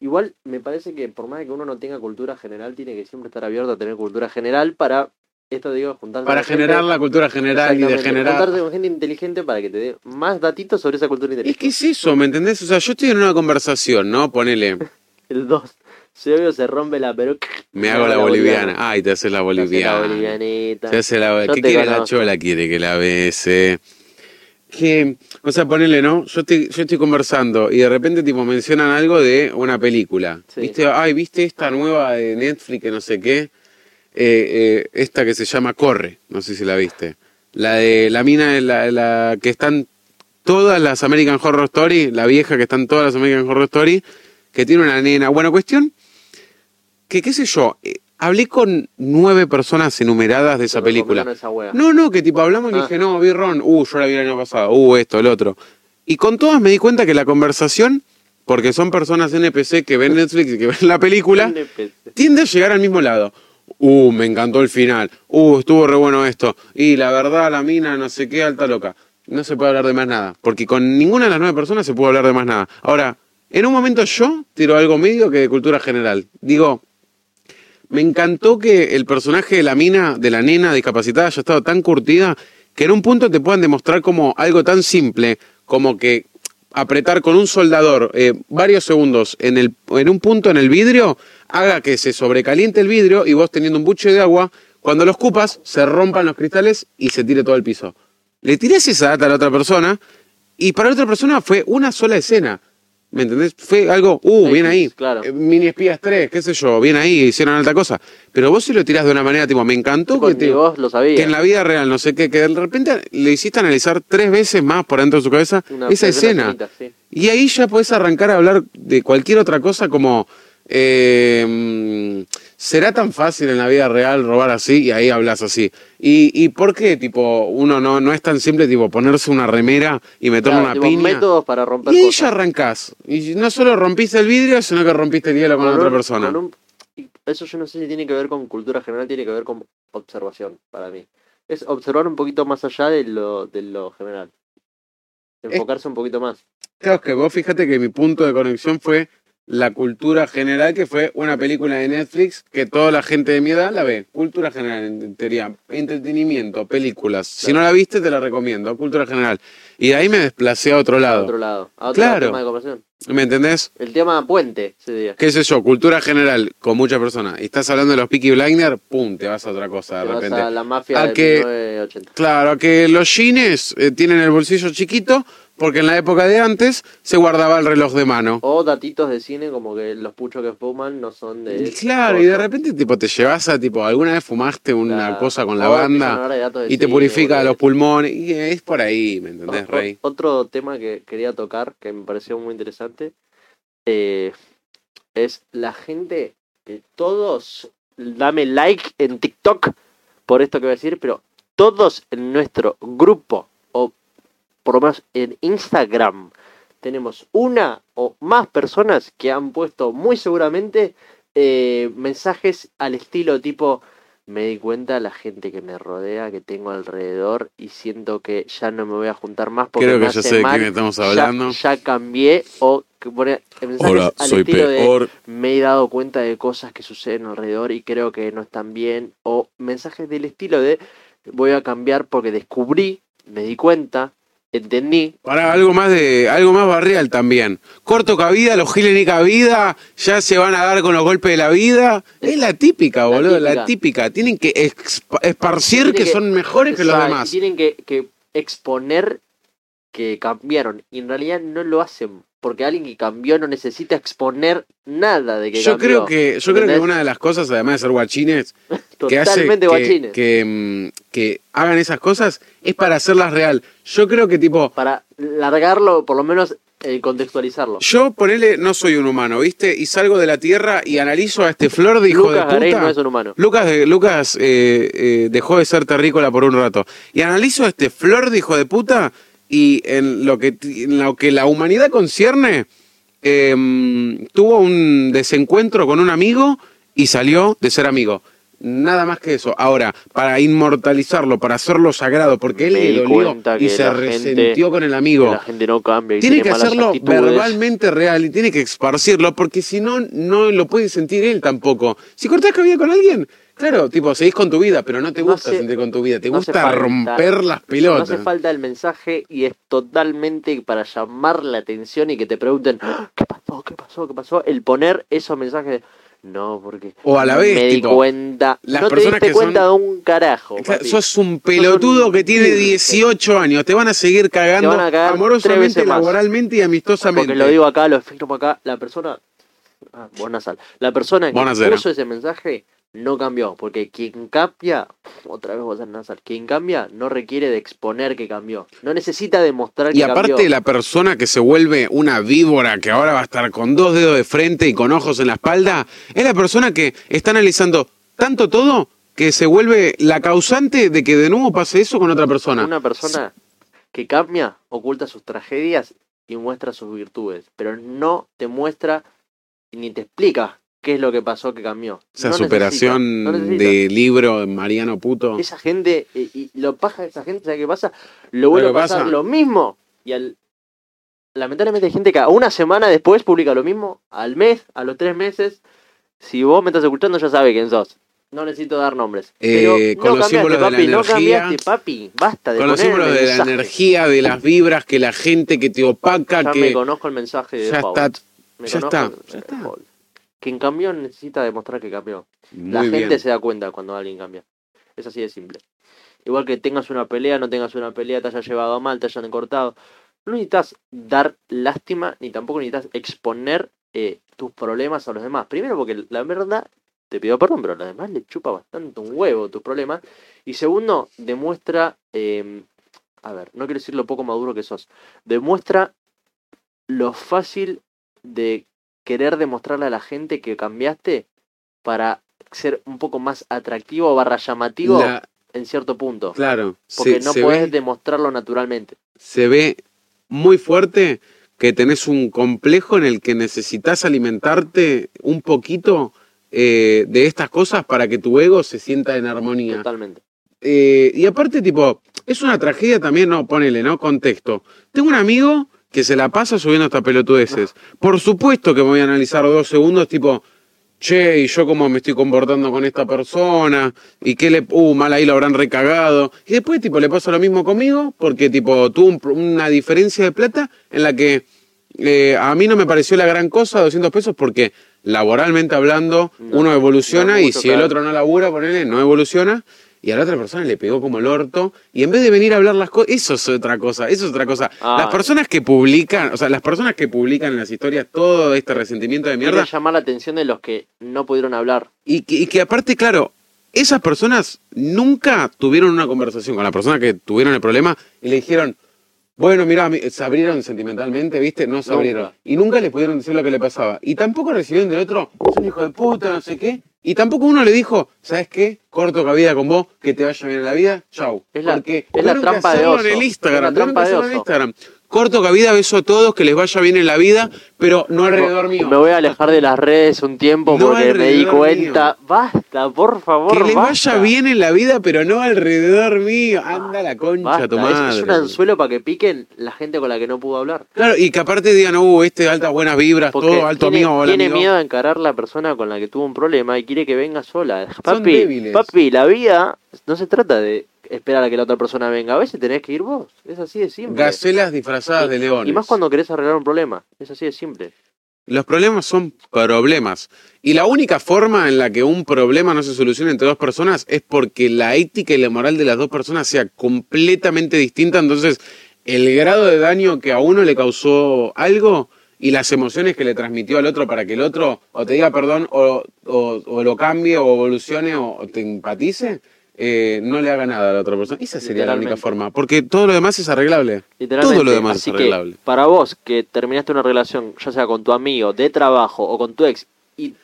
Igual me parece que por más que uno no tenga cultura general, tiene que siempre estar abierto a tener cultura general para, esto digo, juntarse Para gente- generar la cultura general y de generar... Juntarse con gente inteligente para que te dé más datitos sobre esa cultura Es inteligente. que es eso, ¿me entendés? O sea, yo estoy en una conversación, ¿no? Ponele, El 2. Se obvio se rompe la pero me hago la boliviana. Ay, te haces la hace boliviana. La bolivianita. Se hace la Yo ¿Qué te quiere la chola? Quiere que la bese. Que, o sea, ponele, ¿no? Yo estoy, yo estoy conversando y de repente tipo mencionan algo de una película. Sí. ¿Viste? Ay, ¿viste esta nueva de Netflix que no sé qué? Eh, eh, esta que se llama Corre, no sé si la viste. La de la mina, la, la que están todas las American Horror Story, la vieja que están todas las American Horror Story, que tiene una nena. Bueno, cuestión que, qué sé yo, eh, hablé con nueve personas enumeradas de esa película. esa. No, no, que tipo hablamos y Ah. dije, no, vi Ron, uh, yo la vi el año pasado, uh, esto, el otro. Y con todas me di cuenta que la conversación, porque son personas NPC que ven Netflix y que ven la película, tiende a llegar al mismo lado. Uh, me encantó el final. Uh, estuvo re bueno esto. Y la verdad, la mina, no sé qué, alta loca. No se puede hablar de más nada. Porque con ninguna de las nueve personas se puede hablar de más nada. Ahora, en un momento yo tiro algo medio que de cultura general. Digo, me encantó que el personaje de la mina, de la nena discapacitada, haya estado tan curtida que en un punto te puedan demostrar como algo tan simple como que apretar con un soldador eh, varios segundos en, un punto en el vidrio haga que se sobrecaliente el vidrio y vos teniendo un buche de agua, cuando lo escupas, se rompan los cristales y se tire todo el piso. Le tirás esa data a la otra persona y para la otra persona fue una sola escena. ¿Me entendés? Fue algo, uh, X, bien ahí. claro. Eh, Mini espías 3, qué sé yo, bien ahí, hicieron alta cosa. Pero vos si lo tirás de una manera, tipo, me encantó que, te- vos lo sabías. que en la vida real, no sé qué, que de repente le hiciste analizar tres veces más por dentro de su cabeza Una esa escena. sí. Y ahí ya podés arrancar a hablar de cualquier otra cosa como, eh, ¿será tan fácil en la vida real robar así? Y ahí hablas así. ¿Y, y por qué, tipo, uno no, no es tan simple, tipo, ponerse una remera y meterle Claro, una piña? métodos para romper Y ahí cosas. ya arrancás. Y no solo rompiste el vidrio, sino que rompiste el hielo con, otra un- persona. con un- y eso yo no sé si tiene que ver con cultura general, tiene que ver con observación, para mí. Es observar un poquito más allá de lo, de lo general. Enfocarse un poquito más. Claro, es que vos fíjate que mi punto de conexión fue la cultura general, que fue una película de Netflix que toda la gente de mi edad la ve. Cultura general, en teoría. Entretenimiento, películas. Si no la viste, te la recomiendo. Cultura general. Y de ahí me desplacé a otro A lado. otro lado. A otro Claro. tema de conversación. ¿Me entendés? El tema puente. ¿Qué sé yo? Cultura general con muchas personas. Y estás hablando de los Peaky Blinders, pum, te vas a otra cosa de Te vas repente. a la mafia A de que- 1980. Claro, que los jeans eh, tienen el bolsillo chiquito porque en la época de antes se guardaba el reloj de mano. O datitos de cine como que los puchos que fuman no son de... Claro, y de repente tipo te llevas a tipo, alguna vez fumaste una Claro. cosa con la O banda de de y te purifica los pulmones y es por ahí, ¿me entendés, O- Rey? Otro tema que quería tocar, que me pareció muy interesante, eh, es la gente que todos, dame like en TikTok por esto que voy a decir, pero todos en nuestro grupo, o por lo menos en Instagram, tenemos una o más personas que han puesto muy seguramente eh, mensajes al estilo tipo me di cuenta de la gente que me rodea, que tengo alrededor y siento que ya no me voy a juntar más porque Creo me que ya sé de mal, quién estamos hablando. Ya, cambié o que pone mensajes al estilo de me he dado cuenta de cosas que suceden alrededor y creo que no están bien o mensajes del estilo de voy a cambiar porque descubrí, me di cuenta, entendí Para algo más de algo más barrial también. Corto cabida, los giles ni cabida, ya se van a dar con los golpes de la vida. Es la típica, La boludo, la típica. típica. Tienen que esparcir que, que- son mejores que los demás. Tienen que, que exponer que cambiaron y en realidad no lo hacen porque alguien que cambió no necesita exponer nada de que Yo cambió. creo que yo creo que una de las cosas además de ser guachines que hace Totalmente que, guachines. que, mm, que hagan esas cosas es para hacerlas real. Yo creo que tipo Para largarlo, por lo menos eh, contextualizarlo. Yo, ponele, no soy un humano, ¿viste? Y salgo de la tierra y analizo a este flor de hijo Lucas de Garay puta. no es un humano. Lucas, de- Lucas eh, eh, dejó de ser terrícola por un rato. Y analizo a este flor de hijo de puta y en lo que, en lo que la humanidad concierne, eh, tuvo un desencuentro con un amigo y salió de ser amigo. Nada más que eso. Ahora, para inmortalizarlo, para hacerlo sagrado, porque él le dolió y que se resentió gente- con el amigo. Que la gente no cambia y Tiene que malas hacerlo actitudes. verbalmente real y tiene que esparcirlo porque si no, no lo puede sentir él tampoco. Si cortás cabida con alguien, claro, tipo, seguís con tu vida, pero no te No gusta sentir con tu vida, te no gusta falta- romper las No pelotas. hace falta el mensaje y es totalmente para llamar la atención y que te pregunten "Ah, ¿qué pasó? ¿qué pasó? ¿qué pasó? El poner esos mensajes de no, porque O a la vez, me di cuenta. las no te personas diste que cuenta son- de un carajo. Papi. Sos un pelotudo un que tiene virgen. 18 años, te van a seguir cagando Te a cagar amorosamente, laboralmente y amistosamente. Porque lo digo acá, lo firmo acá, la persona. Ah, vos nasal. La persona que puso ese mensaje no cambió. Porque quien cambia, otra vez vos a nasal, quien cambia no requiere de exponer que cambió. No necesita demostrar que Y aparte cambió. la persona que se vuelve una víbora, que ahora va a estar con dos dedos de frente y con ojos en la espalda, es la persona que está analizando tanto todo que se vuelve la causante de que de nuevo pase eso con otra persona. Una persona que cambia oculta sus tragedias y muestra sus virtudes. Pero no te muestra ni te explica qué es lo que pasó que cambió. Esa No superación no de libro Mariano Puto. esa gente, eh, y lo paja de esa gente, ¿sabes qué pasa? Lo vuelve a pasar pasa- lo mismo. Y al, lamentablemente hay gente que a una semana después publica lo mismo, al mes, a los tres meses. Si vos me estás escuchando, ya sabes quién sos. No necesito dar nombres. Pero Eh, no con los símbolos de la papi, no energía. cambiaste, papi. Basta de Con los símbolos de la energía, de las vibras, que la gente que te opaca, Ya que... me conozco el mensaje de Ya Paul. está, Me ya conozco está, ya está. Paul. Quien cambió necesita demostrar que cambió. Muy La gente bien. se da cuenta cuando alguien cambia. Es así de simple. Igual que tengas una pelea, no tengas una pelea, te hayas llevado a mal, te hayan cortado. No necesitas dar lástima, ni tampoco necesitas exponer eh, tus problemas a los demás. Primero porque la verdad, te pido perdón, pero a los demás le chupa bastante un huevo tus problemas. Y segundo, demuestra, eh, a ver, no quiero decir lo poco maduro que sos, demuestra lo fácil de querer demostrarle a la gente que cambiaste para ser un poco más atractivo barra llamativo La- en cierto punto. claro, Porque se, no se podés ve, demostrarlo naturalmente. se ve muy fuerte que tenés un complejo en el que necesitas alimentarte un poquito eh, de estas cosas para que tu ego se sienta en armonía. Totalmente. Eh, y aparte, tipo, es una tragedia también, no, ponele, ¿no? Contexto. Tengo un amigo que se la pasa subiendo hasta pelotudeces. Por supuesto que me voy a analizar dos segundos, tipo, che, y yo cómo me estoy comportando con esta persona, y qué le, uh, mal ahí lo habrán recagado. Y después, tipo, le pasa lo mismo conmigo, porque, tipo, tuvo un una diferencia de plata en la que eh, a mí no me pareció la gran cosa, 200 pesos, porque laboralmente hablando, No, uno evoluciona no y si el otro no labura, ponele, no evoluciona. Y a la otra persona le pegó como el orto. Y en vez de venir a hablar las cosas, eso es otra cosa, eso es otra cosa. Ah. Las personas que publican, o sea, las personas que publican en las historias todo este resentimiento de Quiere mierda, llamar la atención de los que no pudieron hablar. y que, y que aparte, claro, esas personas nunca tuvieron una conversación con la persona que tuvieron el problema y le dijeron, bueno, mira, se abrieron sentimentalmente, ¿viste? No se abrieron. Y nunca le pudieron decir lo que le pasaba. Y tampoco recibieron del otro, es un hijo de puta, no sé qué. Y tampoco uno le dijo, ¿sabes qué? Corto cabida con vos, que te vaya bien en la vida, chau. Es la- Porque es la trampa de oso. en el Es Instagram, la tuvieron que trampa de hacerlo en oso. Instagram. Corto cabida, beso a todos, que les vaya bien en la vida, pero no alrededor mío. Me voy a alejar de las redes un tiempo No porque me di cuenta. Basta, por favor. Que les basta. vaya bien en la vida, pero no alrededor mío. Anda la concha, tu es-. Es, un anzuelo para que piquen la gente con la que no pudo hablar. Claro, y que aparte digan, uh, este de altas buenas vibras, Porque todo alto tiene, amigo, hola tiene amigo. miedo a encarar la persona con la que tuvo un problema y quiere que venga sola. Son Papi, débiles. papi, la vida no se trata de esperar a que la otra persona venga. A veces tenés que ir vos. Es así de simple. Gacelas disfrazadas de leones. Y más cuando querés arreglar un problema. Es así de simple. Los problemas son problemas. Y la única forma en la que un problema no se soluciona entre dos personas es porque la ética y la moral de las dos personas sea completamente distinta. Entonces, el grado de daño que a uno le causó algo y las emociones que le transmitió al otro para que el otro o te diga perdón o, o- o lo cambie o evolucione o, o te empatice, eh, no le haga nada a la otra persona. Esa sería la única forma. Porque todo lo demás es arreglable. Literalmente. Todo lo demás Así es que, arreglable. para vos que terminaste una relación, ya sea con tu amigo, de trabajo o con tu ex, y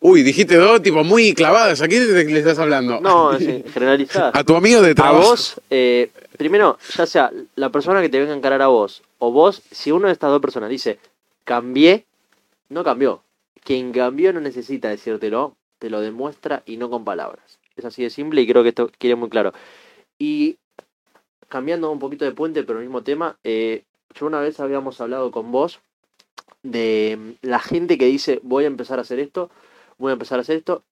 Uy, dijiste dos tipo muy clavadas. ¿A quién le estás hablando? no, es generalizada. A tu amigo de a trabajo. vos, eh, primero, ya sea la persona que te venga a encarar a vos, o vos, si una de estas dos personas dice, cambié, no cambió. Quien cambió no necesita decírtelo, te lo demuestra y no con palabras. Es así de simple y creo que esto quiere muy claro. Y cambiando un poquito de puente, pero el mismo tema, eh, yo una vez habíamos hablado con vos de la gente que dice, voy a empezar a hacer esto, voy a empezar a hacer esto,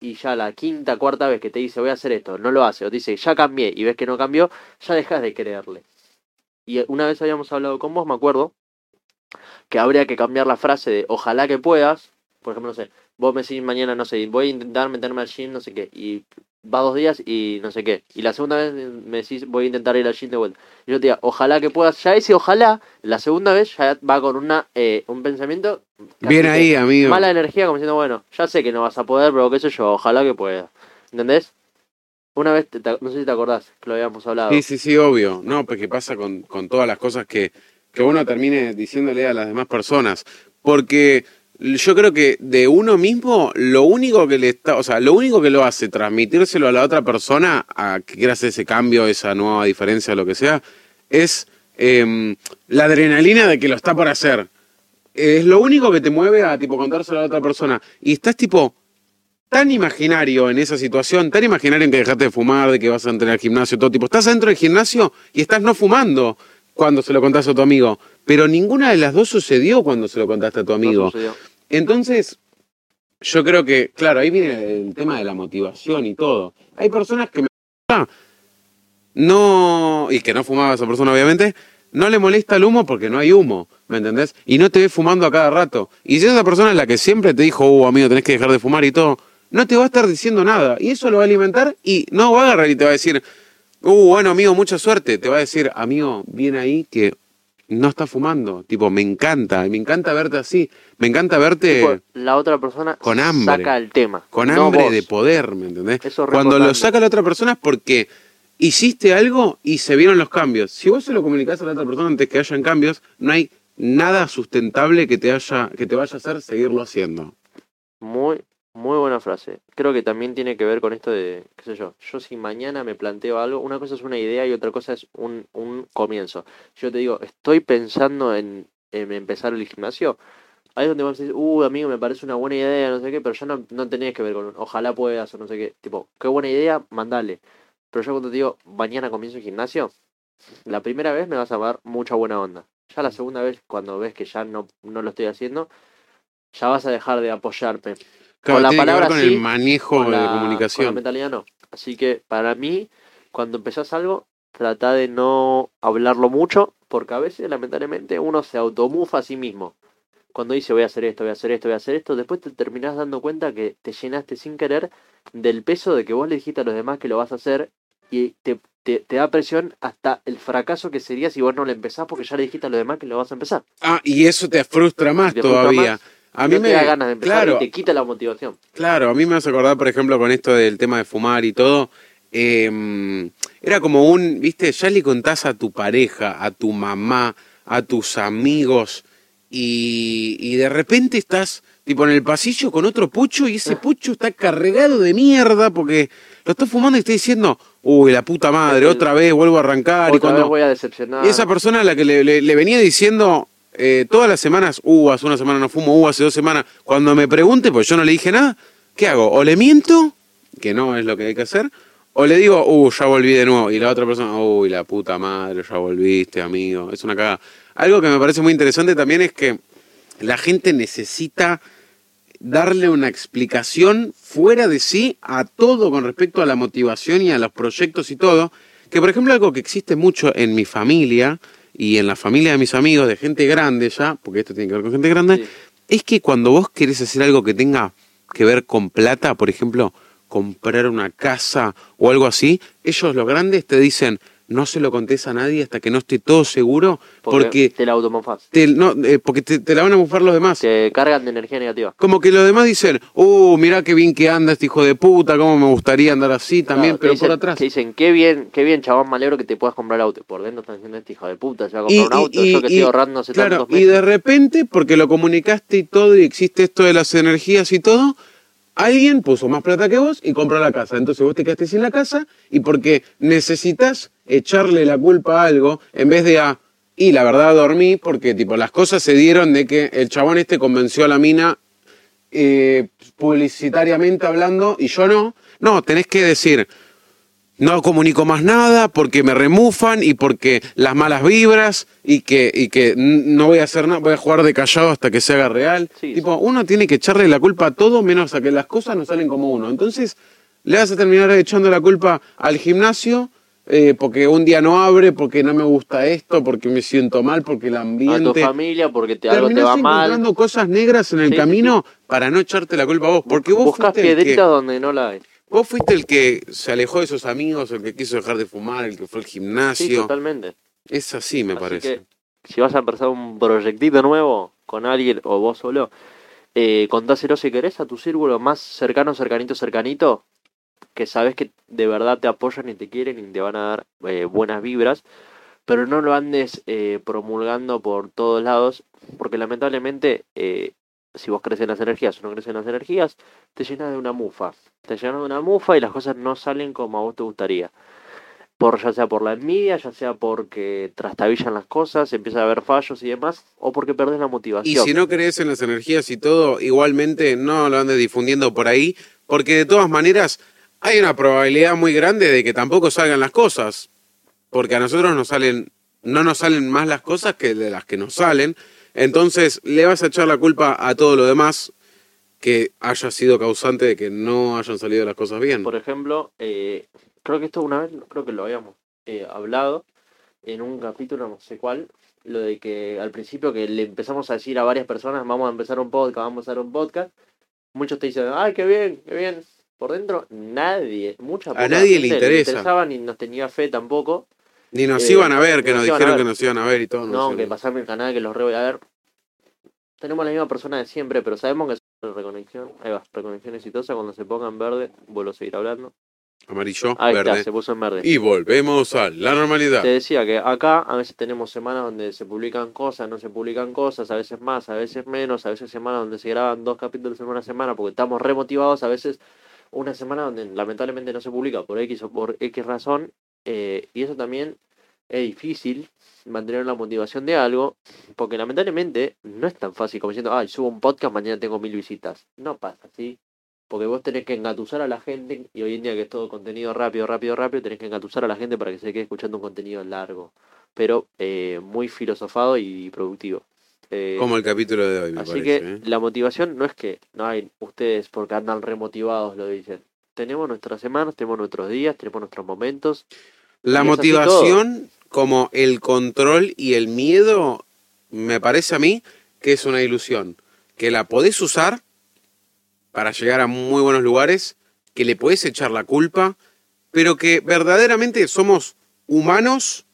y ya la quinta, cuarta vez que te dice voy a hacer esto, no lo hace, o te dice ya cambié y ves que no cambió, ya dejas de creerle. Y una vez habíamos hablado con vos, me acuerdo, que habría que cambiar la frase de ojalá que puedas, por ejemplo, no sé, vos me decís mañana, no sé, voy a intentar meterme al gym, no sé qué, y va dos días y no sé qué, y la segunda vez me decís voy a intentar ir al gym de vuelta. Y yo te digo, ojalá que puedas, ya ese ojalá, la segunda vez ya va con una eh, un pensamiento Bien ahí, amigo. mala energía como diciendo, bueno, ya sé que no vas a poder, pero qué sé yo, ojalá que pueda. ¿Entendés? Una vez, te- no sé si te acordás, que lo habíamos hablado. Sí, sí, sí, obvio. No, porque pasa con, con todas las cosas que, que uno termine diciéndole a las demás personas. Porque yo creo que de uno mismo, lo único que le está, o sea, lo único que lo hace transmitírselo a la otra persona, a que quiera hacer ese cambio, esa nueva diferencia, lo que sea, es em, la adrenalina de que lo está por hacer. Es lo único que te mueve a tipo contárselo a la otra persona. Y estás tipo tan imaginario en esa situación, tan imaginario en que dejaste de fumar, de que vas a entrar al gimnasio, todo tipo. Estás dentro del gimnasio y estás no fumando cuando se lo contás a tu amigo. Pero ninguna de las dos sucedió cuando se lo contaste a tu No amigo. sucedió. Entonces, yo creo que, claro, ahí viene el tema de la motivación y todo. Hay personas que me... No, y que no fumaba esa persona obviamente, no le molesta el humo porque no hay humo, ¿me entendés? Y no te ve fumando a cada rato. Y si esa persona es la que siempre te dijo, uh, amigo, tenés que dejar de fumar y todo, no te va a estar diciendo nada. Y eso lo va a alimentar y no va a agarrar y te va a decir, uh, bueno, amigo, mucha suerte. Te va a decir, amigo, viene ahí que no está fumando. Tipo, me encanta, me encanta verte así. Me encanta verte Tipo, la otra persona con hambre. saca el tema. con no hambre vos. de poder, ¿me entendés? Eso es Cuando lo saca la otra persona es porque hiciste algo y se vieron los cambios. Si vos se lo comunicás a la otra persona antes que hayan cambios, no hay nada sustentable que te haya, que te vaya a hacer seguirlo haciendo. Muy, muy buena frase. Creo que también tiene que ver con esto de, qué sé yo, yo si mañana me planteo algo, una cosa es una idea y otra cosa es un, un comienzo. Yo te digo, estoy pensando en, en empezar el gimnasio, ahí es donde vas a decir, uh, amigo, me parece una buena idea, no sé qué, pero ya no, no tenés que ver con, ojalá puedas o no sé qué. Tipo, qué buena idea, mandale. Pero yo cuando te digo, mañana comienzo el gimnasio, la primera vez me vas a dar mucha buena onda. Ya la segunda vez, cuando ves que ya no, no lo estoy haciendo, ya vas a dejar de apoyarme. Claro, Con la tiene que ver palabra con sí, el manejo Con de la- Con la comunicación. mentalidad no. Así que para mí, cuando empezás algo, trata de no hablarlo mucho, porque a veces, lamentablemente, uno se automufa a sí mismo. Cuando dice voy a hacer esto, voy a hacer esto, voy a hacer esto, después te terminás dando cuenta que te llenaste sin querer del peso de que vos le dijiste a los demás que lo vas a hacer y te, te, te da presión hasta el fracaso que sería si vos no lo empezás porque ya le dijiste a los demás que lo vas a empezar. Ah, y eso te frustra más Te frustra todavía. más, A no mí me te da ganas de empezar claro, y te quita la motivación. Claro, a mí me hace acordar, por ejemplo, con esto del tema de fumar y todo. eh, era como un, viste, ya le contás a tu pareja, a tu mamá, a tus amigos, y, y de repente estás tipo en el pasillo con otro pucho y ese pucho está cargado de mierda porque lo estás fumando y estás diciendo, uy, la puta madre, otra vez vuelvo a arrancar. y cuando vez voy a decepcionar. y esa persona a la que le, le- le venía diciendo eh, todas las semanas, uh, hace una semana no fumo, uh, hace dos semanas, cuando me pregunte, pues yo no le dije nada, ¿qué hago? O le miento, que no es lo que hay que hacer, o le digo, uh, ya volví de nuevo. Y la otra persona, uy, la puta madre, ya volviste, amigo. Es una cagada. Algo que me parece muy interesante también es que la gente necesita darle una explicación fuera de sí a todo con respecto a la motivación y a los proyectos y todo. Que por ejemplo algo que existe mucho en mi familia y en la familia de mis amigos, de gente grande ya, porque esto tiene que ver con gente grande, Sí. es que cuando vos querés hacer algo que tenga que ver con plata, por ejemplo, comprar una casa o algo así, ellos los grandes te dicen, no se lo contés a nadie hasta que no esté todo seguro, porque, porque te la automofás. te, no, eh, porque te, te la van a bufar los demás. Te cargan de energía negativa. Como que los demás dicen, uh, mirá qué bien que anda este hijo de puta, cómo me gustaría andar así también, Claro, pero dicen, por atrás. Que dicen, qué bien, qué bien, chabón malero que te puedas comprar auto. Por dentro están diciendo, este hijo de puta, se va a comprar un auto. yo que estoy ahorrando hace claro, tantos y meses. de repente, porque lo comunicaste y todo, y existe esto de las energías y todo, alguien puso más plata que vos y compró la casa. Entonces vos te quedaste sin la casa y porque necesitas echarle la culpa a algo en vez de a. Y la verdad dormí porque tipo las cosas se dieron de que el chabón este convenció a la mina eh, publicitariamente hablando y yo no. No, tenés que decir, no comunico más nada porque me remufan y porque las malas vibras y que, y que no voy a hacer nada, voy a jugar de callado hasta que se haga real. Sí, tipo, uno tiene que echarle la culpa a todo menos a que las cosas no salen como uno. Entonces, le vas a terminar echando la culpa al gimnasio eh, porque un día no abre, porque no me gusta esto, porque me siento mal, porque el a tu ambiente... familia porque te, algo te va mal. encontrando cosas negras en el Sí, camino para no echarte la culpa a vos. Porque vos Buscas el que, piedritas donde no la hay. Vos fuiste el que se alejó de esos amigos, el que quiso dejar de fumar, el que fue al Sí, gimnasio. totalmente. es así, me Así parece. que, si vas a empezar un proyectito nuevo con alguien o vos solo, eh, contáselo si querés a tu círculo más cercano, cercanito, cercanito, que sabes que de verdad te apoyan y te quieren y te van a dar eh, buenas vibras, pero no lo andes eh, promulgando por todos lados, porque lamentablemente, eh, si vos crees en las energías o no crees en las energías, te llenas de una mufa. Te llenas de una mufa y las cosas no salen como a vos te gustaría por ya sea por la envidia, ya sea porque trastabillan las cosas, empieza a haber fallos y demás, o porque perdés la Y motivación. si no crees en las energías y todo, igualmente no lo andes difundiendo por ahí, porque de todas maneras hay una probabilidad muy grande de que tampoco salgan las cosas, porque a nosotros nos salen, no nos salen más las cosas que de las que nos salen, entonces le vas a echar la culpa a todo lo demás que haya sido causante de que no hayan salido las cosas bien. Por ejemplo, eh, creo que esto una vez, creo que lo habíamos eh, hablado, en un capítulo, no sé cuál, lo de que al principio que le empezamos a decir a varias personas, vamos a empezar un podcast, vamos a hacer un podcast, muchos te dicen, ay, qué bien, qué bien. Por dentro, nadie, mucha A nadie le interesa. interesaba ni nos tenía fe tampoco. Ni nos Eh, iban a ver, que nos nos dijeron ver. que nos iban a ver y todo. No, que pasarme el canal, que los re voy a ver. Tenemos la misma persona de siempre, pero sabemos que es reconexión. Ahí va, reconexión exitosa. Cuando se ponga en verde, vuelvo a seguir hablando. Amarillo, Ahí verde. está, se puso en verde. Y volvemos a la normalidad. Te decía que acá a veces tenemos semanas donde se publican cosas, no se publican cosas, a veces más, a veces menos, a veces semanas donde se graban dos capítulos en una semana porque estamos remotivados, a veces una semana donde lamentablemente no se publica por X o por X razón, eh, y eso también es difícil mantener la motivación de algo, porque lamentablemente no es tan fácil como diciendo, ay, subo un podcast, mañana tengo mil visitas. No pasa así. Porque vos tenés que engatusar a la gente, y hoy en día que es todo contenido rápido, rápido, rápido, tenés que engatusar a la gente para que se quede escuchando un contenido largo, pero eh, muy filosofado y productivo. Eh, Como el capítulo de hoy, me así parece. que ¿eh? la motivación no es que no hay ustedes porque andan remotivados, lo dicen. Tenemos nuestras semanas, tenemos nuestros días, tenemos nuestros momentos. La motivación, como el control y el miedo, me parece a mí que es una ilusión. Que la podés usar para llegar a muy buenos lugares, que le podés echar la culpa, pero que verdaderamente somos humanos,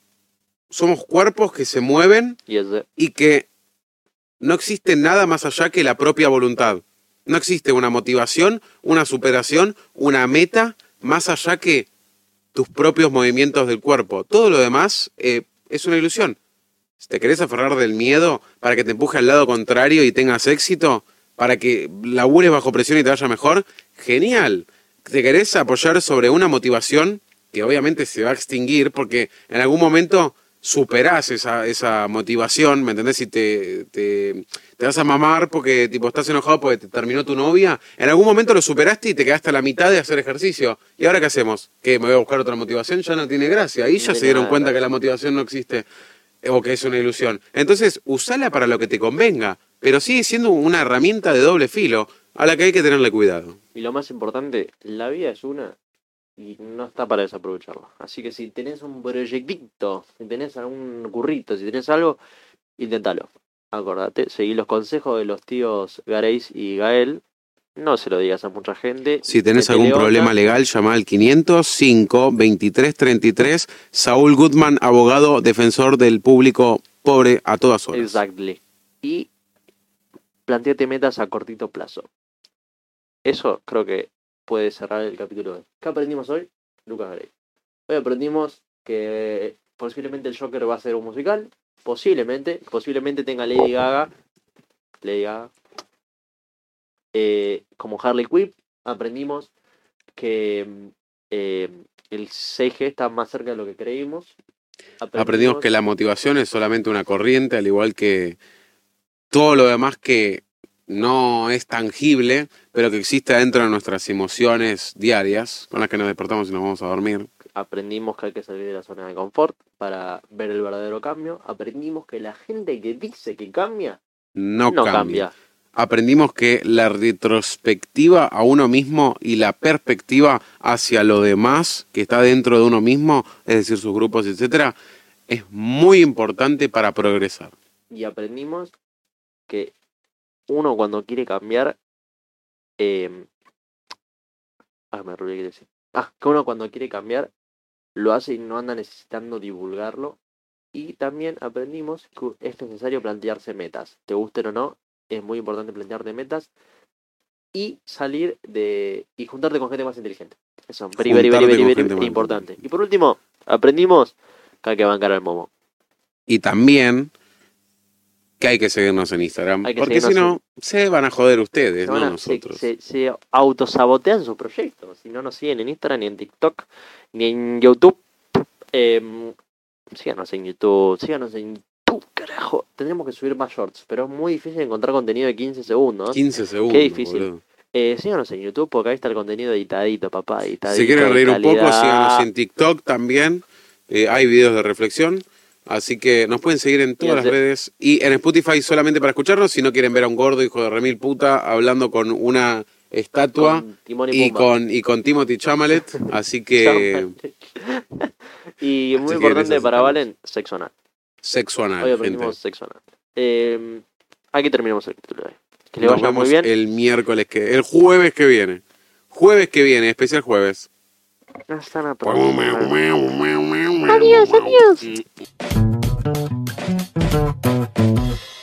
somos cuerpos que se mueven y que no existe nada más allá que la propia voluntad. No existe una motivación, una superación, una meta más allá que tus propios movimientos del cuerpo. Todo lo demás eh, es una ilusión. Si te querés aferrar del miedo para que te empuje al lado contrario y tengas éxito, para que labures bajo presión y te vaya mejor, genial. Te querés apoyar sobre una motivación que obviamente se va a extinguir porque en algún momento superás esa, esa motivación, ¿me entendés? Si te, te, te vas a mamar porque tipo estás enojado porque te terminó tu novia, en algún momento lo superaste y te quedaste a la mitad de hacer ejercicio. ¿Y ahora qué hacemos? ¿Que me voy a buscar otra motivación? Ya no tiene gracia. Ahí ya se dieron nada cuenta que la motivación no existe eh, o que es una ilusión. Entonces, usala para lo que te convenga, pero sigue siendo una herramienta de doble filo a la que hay que tenerle cuidado. Y lo más importante, la vida es una y no está para desaprovecharla. Así que si tenés un proyectito, si tenés algún currito, si tenés algo, inténtalo. Acordate, seguí los consejos de los tíos Gareis y Gael. No se lo digas a mucha gente. Si tenés algún problema legal, llama al 505 2333 Saúl Goodman, abogado defensor del público pobre a todas horas. Exactly. Y planteate metas a cortito plazo. Eso creo que puede cerrar el capítulo de hoy. ¿Qué aprendimos hoy? Lucas Grey. Hoy aprendimos que posiblemente el Joker va a ser un musical. Posiblemente. Posiblemente tenga Lady Gaga. Lady Gaga. eh, como Harley Quinn. Aprendimos que eh, el 6G está más cerca de lo que creímos. Aprendimos que la motivación es solamente una corriente, al igual que todo lo demás que no es tangible, pero que existe dentro de nuestras emociones diarias, con las que nos despertamos y nos vamos a dormir. Aprendimos que hay que salir de la zona de confort para ver el verdadero cambio. Aprendimos que la gente que dice que cambia, No, no, cambia. cambia. Aprendimos que la retrospectiva a uno mismo y la perspectiva hacia lo demás que está dentro de uno mismo, es decir, sus grupos, etcétera, es muy importante para progresar. Y aprendimos que uno cuando quiere cambiar... Eh, ah, me decir. Ah, que uno cuando quiere cambiar lo hace y no anda necesitando divulgarlo. Y también aprendimos que es necesario plantearse metas. Te gusten o no, es muy importante plantearte metas y salir de y juntarte con gente más inteligente. Eso, very, very, very, importante. Y por último, aprendimos que hay que bancar al momo. Y también que hay que seguirnos en Instagram, porque si no, se van a joder ustedes, no a- nosotros. se, se autosabotean sus proyectos. Si no nos siguen en Instagram, ni en TikTok, ni en YouTube. Eh, síganos en YouTube, síganos en YouTube, carajo. Tendremos que subir más shorts, pero es muy difícil encontrar contenido de 15 segundos. 15 segundos. Qué difícil. boludo. Eh, síganos en YouTube porque ahí está el contenido editadito, papá. Editadito, Si quieren reír un poco, síganos en TikTok también. Eh, hay videos de reflexión. Así que nos pueden seguir en todas las redes. Y en Spotify solamente para escucharnos. Si no quieren ver a un gordo hijo de remil puta hablando con una estatua Con y con, y con Timothy Chamalet. Así que y muy Así importante para. Valen, sexo anal. Sexo anal, Hoy gente. aprendimos sexo anal. Eh, aquí terminamos el capítulo de hoy. Que le Nos vaya muy vemos bien. el miércoles que... El jueves que viene. Jueves que viene, especial jueves. La próxima. Adiós, Adiós, adiós.